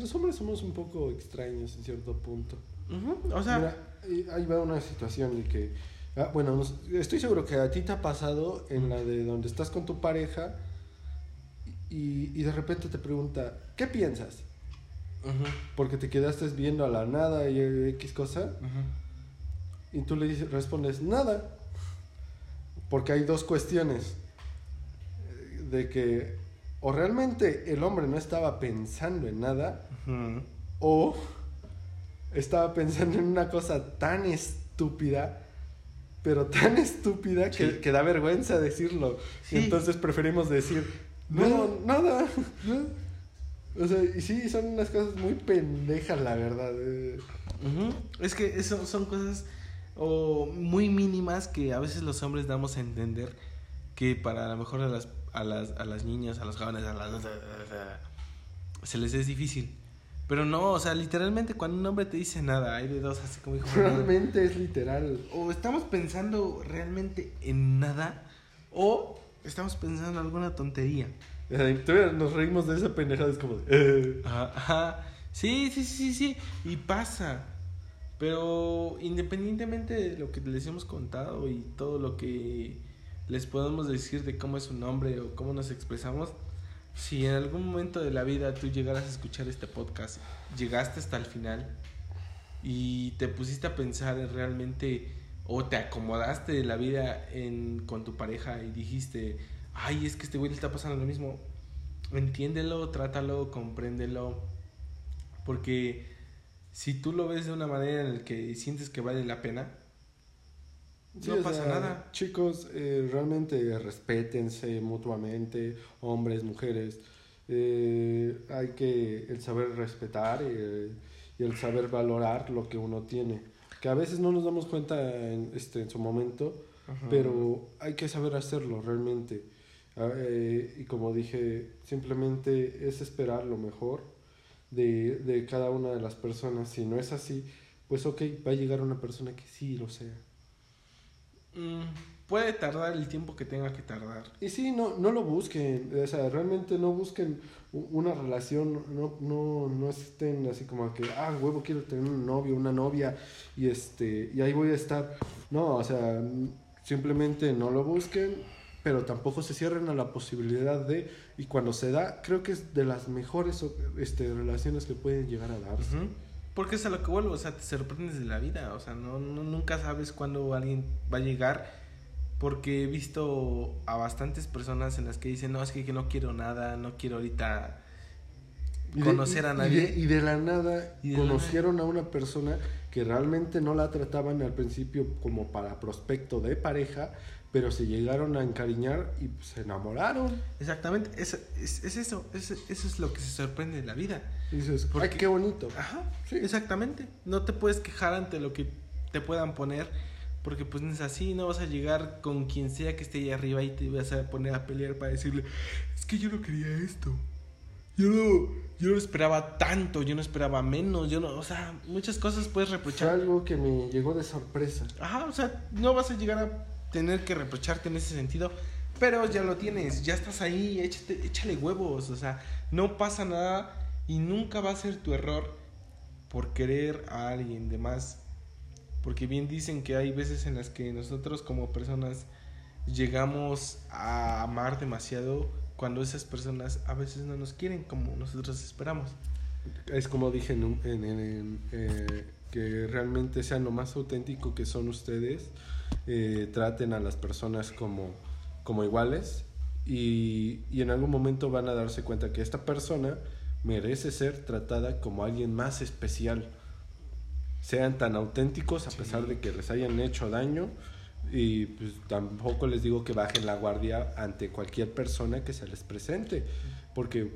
Los hombres somos un poco extraños en cierto punto.
Ujú, O sea...
Mira, ahí va una situación de que Ah, bueno, estoy seguro que a ti te ha pasado en la de donde estás con tu pareja y, y de repente te pregunta, ¿qué piensas? Porque te quedaste viendo a la nada y X cosa y tú le dices, respondes, nada. Porque hay dos cuestiones. eh, De que o realmente el hombre no estaba pensando en nada
Ujú.
o estaba pensando en una cosa tan estúpida, pero tan estúpida que,
Sí.
que da vergüenza decirlo.
Sí.
Entonces preferimos decir, no, nada. O sea, y sí, son unas cosas muy pendejas, la verdad. eh.
Es que eso son cosas o muy mínimas que a veces los hombres damos a entender que para a lo mejor a las, a las, a las niñas, a los jóvenes, a las, se les es difícil. Pero no, o sea, literalmente cuando un hombre te dice nada, hay de dos, así como dijo.
Realmente es literal.
O estamos pensando realmente en nada, o estamos pensando en alguna tontería.
Nos reímos de esa pendejada, es como de, eh.
Ajá, ajá. Sí, sí, sí, sí, y pasa. Pero independientemente de lo que les hemos contado y todo lo que les podemos decir de cómo es su nombre o cómo nos expresamos, si en algún momento de la vida tú llegaras a escuchar este podcast, llegaste hasta el final y te pusiste a pensar en realmente o te acomodaste de la vida en, con tu pareja y dijiste, ay, es que este güey le está pasando lo mismo, entiéndelo, trátalo, compréndelo, porque si tú lo ves de una manera en la que sientes que vale la pena,
Sí,
no pasa
sea,
nada.
Chicos, eh, realmente respétense mutuamente, hombres, mujeres. Eh, hay que el saber respetar eh, y el saber valorar lo que uno tiene. Que a veces no nos damos cuenta en, este, en su momento,
Ajá.
pero hay que saber hacerlo realmente. Ah, eh, y como dije, simplemente es esperar lo mejor de, de cada una de las personas. Si no es así, pues ok, va a llegar una persona que sí lo sea.
Mm, puede tardar el tiempo que tenga que tardar.
Y sí, no, no lo busquen, o sea, realmente no busquen una relación, no, no, no estén así como que, ah, huevo, quiero tener un novio, una novia, y este, y ahí voy a estar. No, o sea, simplemente no lo busquen, pero tampoco se cierren a la posibilidad de, y cuando se da, creo que es de las mejores este, relaciones que pueden llegar a darse.
Porque es a lo que vuelvo, o sea, te sorprendes de la vida, o sea, no, no- nunca sabes cuándo alguien va a llegar, porque he visto a bastantes personas en las que dicen, no, es que, que no quiero nada, no quiero ahorita
de-
conocer a nadie.
Y de, y de la nada
la
conocieron a una persona que realmente no la trataban al principio como para prospecto de pareja, pero se llegaron a encariñar y pues, se enamoraron.
Exactamente, es, es, es eso, es- eso es lo que se sorprende de la vida.
Y dices,
Porque-
ay, qué bonito.
Ajá,
Sí.
exactamente. No te puedes quejar ante lo que te puedan poner, porque pues no es así, no vas a llegar con quien sea que esté ahí arriba y te vas a poner a pelear para decirle, es que yo no quería esto. Yo no, yo no esperaba tanto, yo no esperaba menos, yo no, o sea, muchas cosas puedes
Fue
reprochar.
algo que me llegó de sorpresa.
Ajá, o sea, no vas a llegar a tener que reprocharte en ese sentido, pero ya lo tienes, ya estás ahí, échate, échale huevos, o sea, no pasa nada y nunca va a ser tu error por querer a alguien de más. Porque bien dicen que hay veces en las que nosotros como personas llegamos a amar demasiado cuando esas personas a veces no nos quieren como nosotros esperamos.
Es como dije en, eh, que realmente sean lo más auténtico que son ustedes, eh, traten a las personas como, como iguales y, y en algún momento van a darse cuenta que esta persona merece ser tratada como alguien más especial. Sean tan auténticos a
Sí.
pesar de que les hayan hecho daño y pues tampoco les digo que bajen la guardia ante cualquier persona que se les presente, porque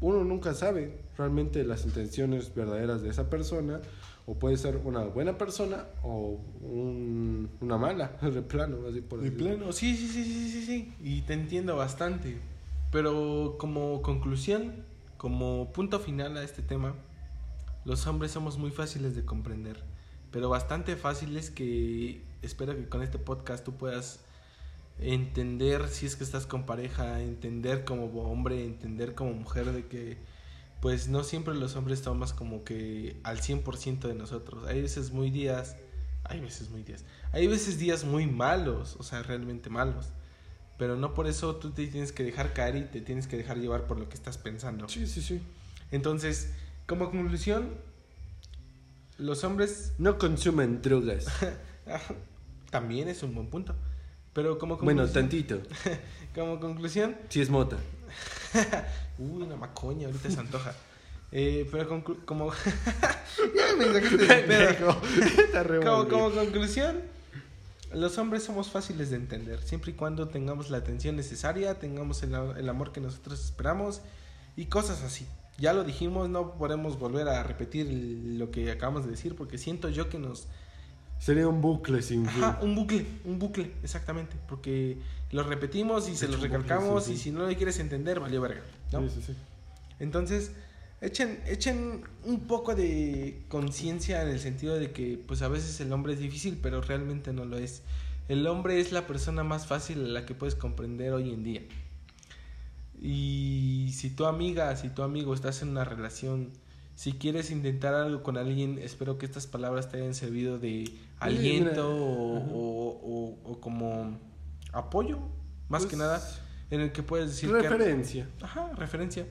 uno nunca sabe realmente las intenciones verdaderas de esa persona, o puede ser una buena persona o un- una mala, de plano, así por
De plano, sí, sí, sí, sí, sí, sí. Y te entiendo bastante. Pero como conclusión, como punto final a este tema, los hombres somos muy fáciles de comprender. Pero bastante fáciles que espero que con este podcast tú puedas entender si es que estás con pareja, entender como hombre, entender como mujer de que pues no siempre los hombres tomas como que al 100% de nosotros. Hay veces muy días Hay veces muy días. Hay veces días muy malos, o sea, realmente malos. Pero no por eso tú te tienes que dejar caer y te tienes que dejar llevar por lo que estás pensando.
Sí, sí, sí.
Entonces, como conclusión, los hombres
No consumen drogas.
también es un buen punto. Pero como
bueno,
conclusión,
tantito.
como conclusión,
Si es mota.
uy, una macoña, ahorita se antoja. Eh, pero conclu- como me sacaste de pedo. Como, como conclusión, los hombres somos fáciles de entender, siempre y cuando tengamos la atención necesaria, tengamos el, el amor que nosotros esperamos y cosas así. Ya lo dijimos, no podemos volver a repetir lo que acabamos de decir porque siento yo que nos...
Sería un bucle sin fin.
Ajá, un bucle, un bucle, exactamente, porque lo repetimos y se los
un bucle
recalcamos y si no lo quieres entender, valió verga, ¿no?
Sí, sí, sí.
Entonces, echen, echen un poco de conciencia en el sentido de que, pues a veces el hombre es difícil, pero realmente no lo es. El hombre es la persona más fácil a la que puedes comprender hoy en día. Y si tu amiga, si tu amigo estás en una relación, si quieres intentar algo con alguien, espero que estas palabras te hayan servido de aliento o, o- como apoyo, más que
Pues,
nada, en el que puedes decir que...
Referencia.
Ajá, referencia.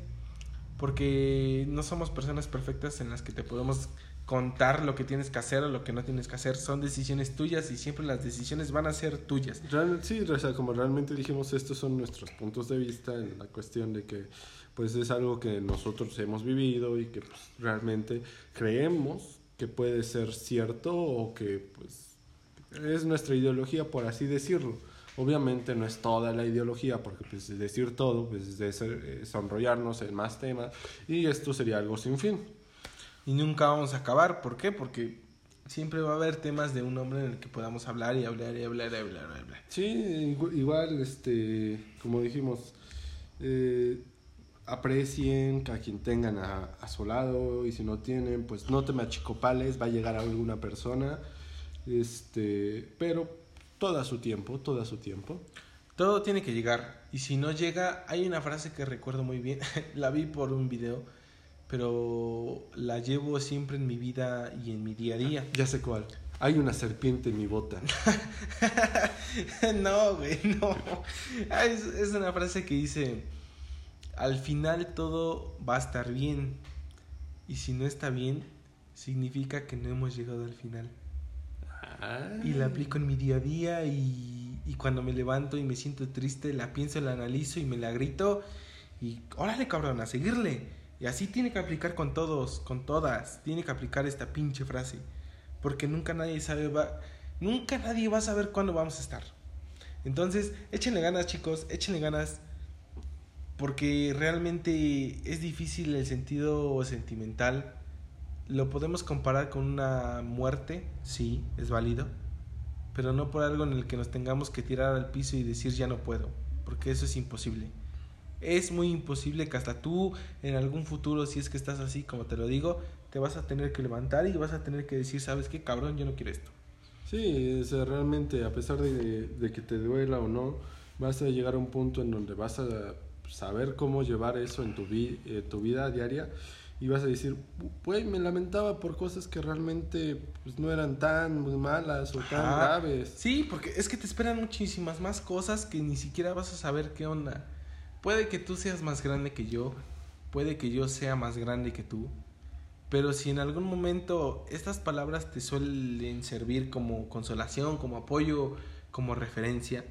Porque no somos personas perfectas en las que te podemos contar lo que tienes que hacer o lo que no tienes que hacer. Son decisiones tuyas y siempre las decisiones van a ser tuyas.
Real- sí, o sea, como realmente dijimos, estos son nuestros puntos de vista en la cuestión de que pues es algo que nosotros hemos vivido y que pues, realmente creemos que puede ser cierto o que pues es nuestra ideología por así decirlo. Obviamente no es toda la ideología porque pues decir todo pues es, enrollarnos en más temas y esto sería algo sin fin.
Y nunca vamos a acabar. ¿Por qué? Porque siempre va a haber temas de un hombre en el que podamos hablar y hablar y hablar y hablar y hablar.
Sí, igu- igual, este, como dijimos, eh, aprecien a quien tengan a, a su lado y si no tienen, pues no te machicopales, va a llegar a alguna persona, este, pero todo a su tiempo, todo a su tiempo.
Todo tiene que llegar. Y si no llega, hay una frase que recuerdo muy bien. la vi por un video. Pero la llevo siempre en mi vida y en mi día a día.
Ya sé cuál. Hay una serpiente en mi bota.
no, güey, no. Ah, Es, es una frase que dice, al final todo va a estar bien. Y si no está bien, significa que no hemos llegado al final. Y la aplico en mi día a día y, cuando me levanto y me siento triste, la pienso, la analizo y me la grito. Y órale, cabrón, a seguirle. Y así tiene que aplicar con todos, con todas. Tiene que aplicar esta pinche frase. Porque nunca nadie sabe, va, nunca nadie va a saber cuándo vamos a estar. Entonces, échenle ganas, chicos, échenle ganas. Porque realmente es difícil el sentido sentimental. Lo podemos comparar con una muerte, sí, es válido. Pero no por algo en el que nos tengamos que tirar al piso y decir ya no puedo. Porque eso es imposible. Es muy imposible que hasta tú en algún futuro, si es que estás así como te lo digo, te vas a tener que levantar y vas a tener que decir, ¿sabes qué, cabrón? Yo no quiero esto.
Sí, o sea, realmente, a pesar de, que te duela o no, vas a llegar a un punto en donde vas a saber cómo llevar eso en tu, vi- eh, tu vida diaria y vas a decir, güey, me lamentaba por cosas que realmente pues, no eran tan muy malas o tan
Ajá.
graves.
Sí, porque es que te esperan muchísimas más cosas que ni siquiera vas a saber qué onda. Puede que tú seas más grande que yo, puede que yo sea más grande que tú, pero si en algún momento estas palabras te suelen servir como consolación, como apoyo, como referencia,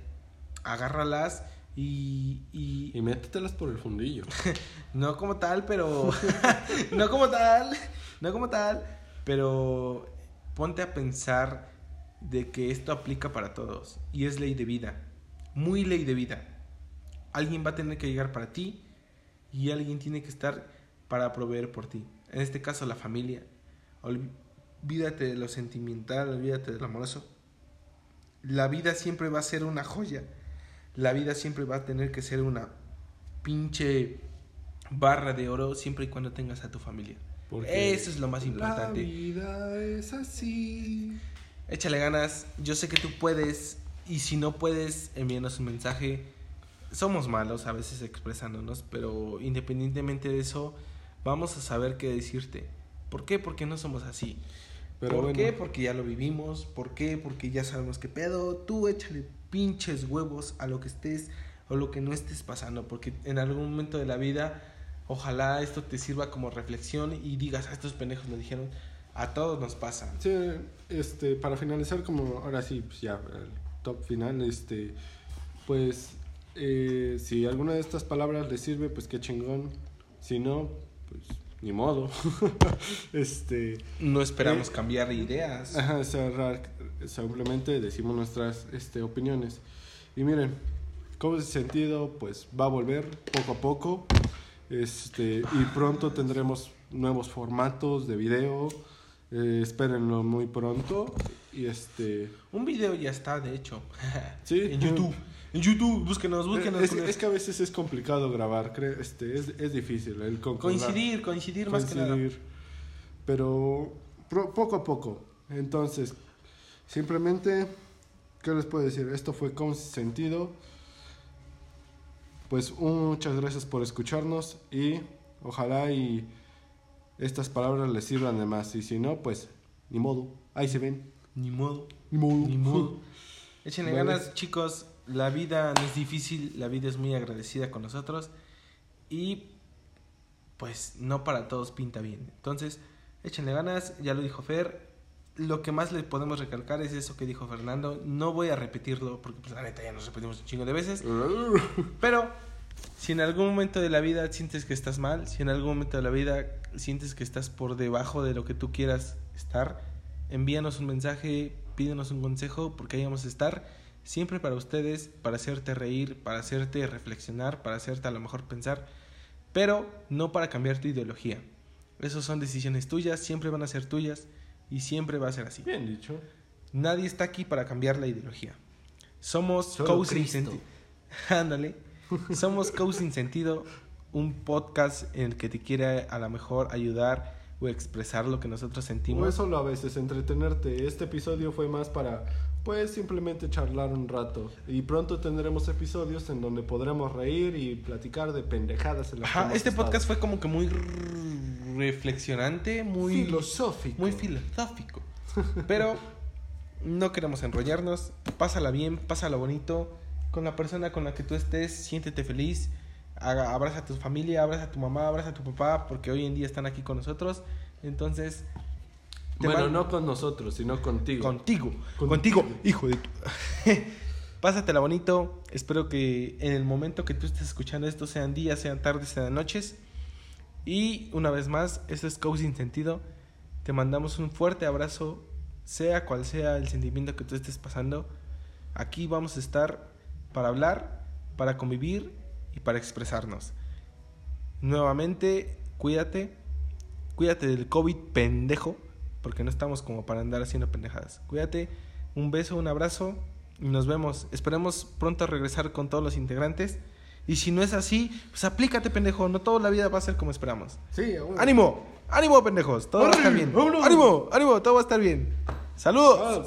agárralas y, y,
Y métetelas por el fundillo.
no como tal, pero. no como tal. No como tal. Pero ponte a pensar de que esto aplica para todos. Y es ley de vida. Muy ley de vida. Alguien va a tener que llegar para ti. Y alguien tiene que estar para proveer por ti. En este caso, la familia. Olvídate de lo sentimental, olvídate de lo amoroso. La vida siempre va a ser una joya. La vida siempre va a tener que ser una pinche barra de oro siempre y cuando tengas a tu familia.
Porque
Eso es lo más
La
importante.
vida es así.
Échale ganas, yo sé que tú puedes y si no puedes, envíanos un mensaje. Somos malos a veces expresándonos, pero independientemente de eso, vamos a saber qué decirte. ¿Por qué? Porque no somos así.
Pero
¿Por
bueno.
qué? Porque ya lo vivimos. ¿Por qué? Porque ya sabemos qué pedo. Tú échale pinches huevos a lo que estés o lo que no estés pasando. Porque en algún momento de la vida, ojalá esto te sirva como reflexión y digas, a estos pendejos lo dijeron. A todos nos pasa.
Sí, este, para finalizar, como ahora sí, pues ya, el top final, este, pues, eh, si alguna de estas palabras le sirve, pues qué chingón. Si no, ni modo. este,
No esperamos
Eh,
cambiar ideas.
ajá, simplemente decimos nuestras, este, opiniones. Y miren, como ese sentido, pues, va a volver poco a poco. Este, y pronto tendremos nuevos formatos de video. Eh, espérenlo muy pronto. Y este.
Un video ya está, de hecho.
Sí.
en YouTube. En YouTube, búsquenos, búsquenos.
Es, es que a veces es complicado grabar, este, es, es difícil el
coincidir, coincidir más que nada.
Pero poco a poco. Entonces, simplemente, ¿qué les puedo decir? Esto fue con sentido. Pues muchas gracias por escucharnos y ojalá y estas palabras les sirvan de más. Y si no, pues ni modo. Ahí se ven.
Ni modo.
Ni modo.
Ni modo. Échenle
Vale.
ganas, chicos. La vida no es difícil, la vida es muy agradecida con nosotros. Y pues no para todos pinta bien. Entonces, échenle ganas, ya lo dijo Fer. Lo que más le podemos recalcar es eso que dijo Fernando. No voy a repetirlo porque pues la neta ya nos repetimos un chingo de veces. Pero si en algún momento de la vida sientes que estás mal, si en algún momento de la vida sientes que estás por debajo de lo que tú quieras estar, envíanos un mensaje, pídenos un consejo, porque ahí vamos a estar siempre para ustedes, para hacerte reír, para hacerte reflexionar, para hacerte a lo mejor pensar, pero no para cambiar tu ideología. Esas son decisiones tuyas, siempre van a ser tuyas y siempre va a ser así.
Bien dicho.
Nadie está aquí para cambiar la ideología. Somos
Solo
Co Sin
Cristo.
Sentido. Ándale. Somos Co Sin Sentido, un podcast en el que te quiere a lo mejor ayudar o expresar lo que nosotros
O
sentimos.
es solo a veces entretenerte. Este episodio fue más para, pues, simplemente charlar un rato. Y pronto tendremos episodios en donde podremos reír y platicar de pendejadas en las
Ajá, este
estado.
podcast fue como que muy reflexionante, muy
filosófico.
muy filosófico. Pero no queremos enrollarnos. Pásala bien, pásala bonito. Con la persona con la que tú estés, siéntete feliz. Abraza a tu familia, abraza a tu mamá, abraza a tu papá, porque hoy en día están aquí con nosotros. Entonces,
Bueno, no con nosotros, sino contigo.
contigo,
Contigo.
contigo, hijo de tu... Pásatela bonito. Espero que en el momento que tú estés escuchando esto, sean días, sean tardes, sean noches. Y una vez más, esto es Coach Sin Sentido. Te mandamos un fuerte abrazo, sea cual sea el sentimiento que tú estés pasando. Aquí vamos a estar para hablar, para convivir y para expresarnos. Nuevamente, cuídate. Cuídate del COVID pendejo, porque no estamos como para andar haciendo pendejadas. Cuídate. Un beso, un abrazo y nos vemos. Esperemos pronto regresar con todos los integrantes. Y si no es así, pues aplícate, pendejo. No toda la vida va a ser como esperamos.
Sí, aún.
¡Ánimo! ¡Ánimo, pendejos! Todo va a estar bien. ¡Ánimo! ¡Ánimo! Todo va a estar bien. ¡Saludos!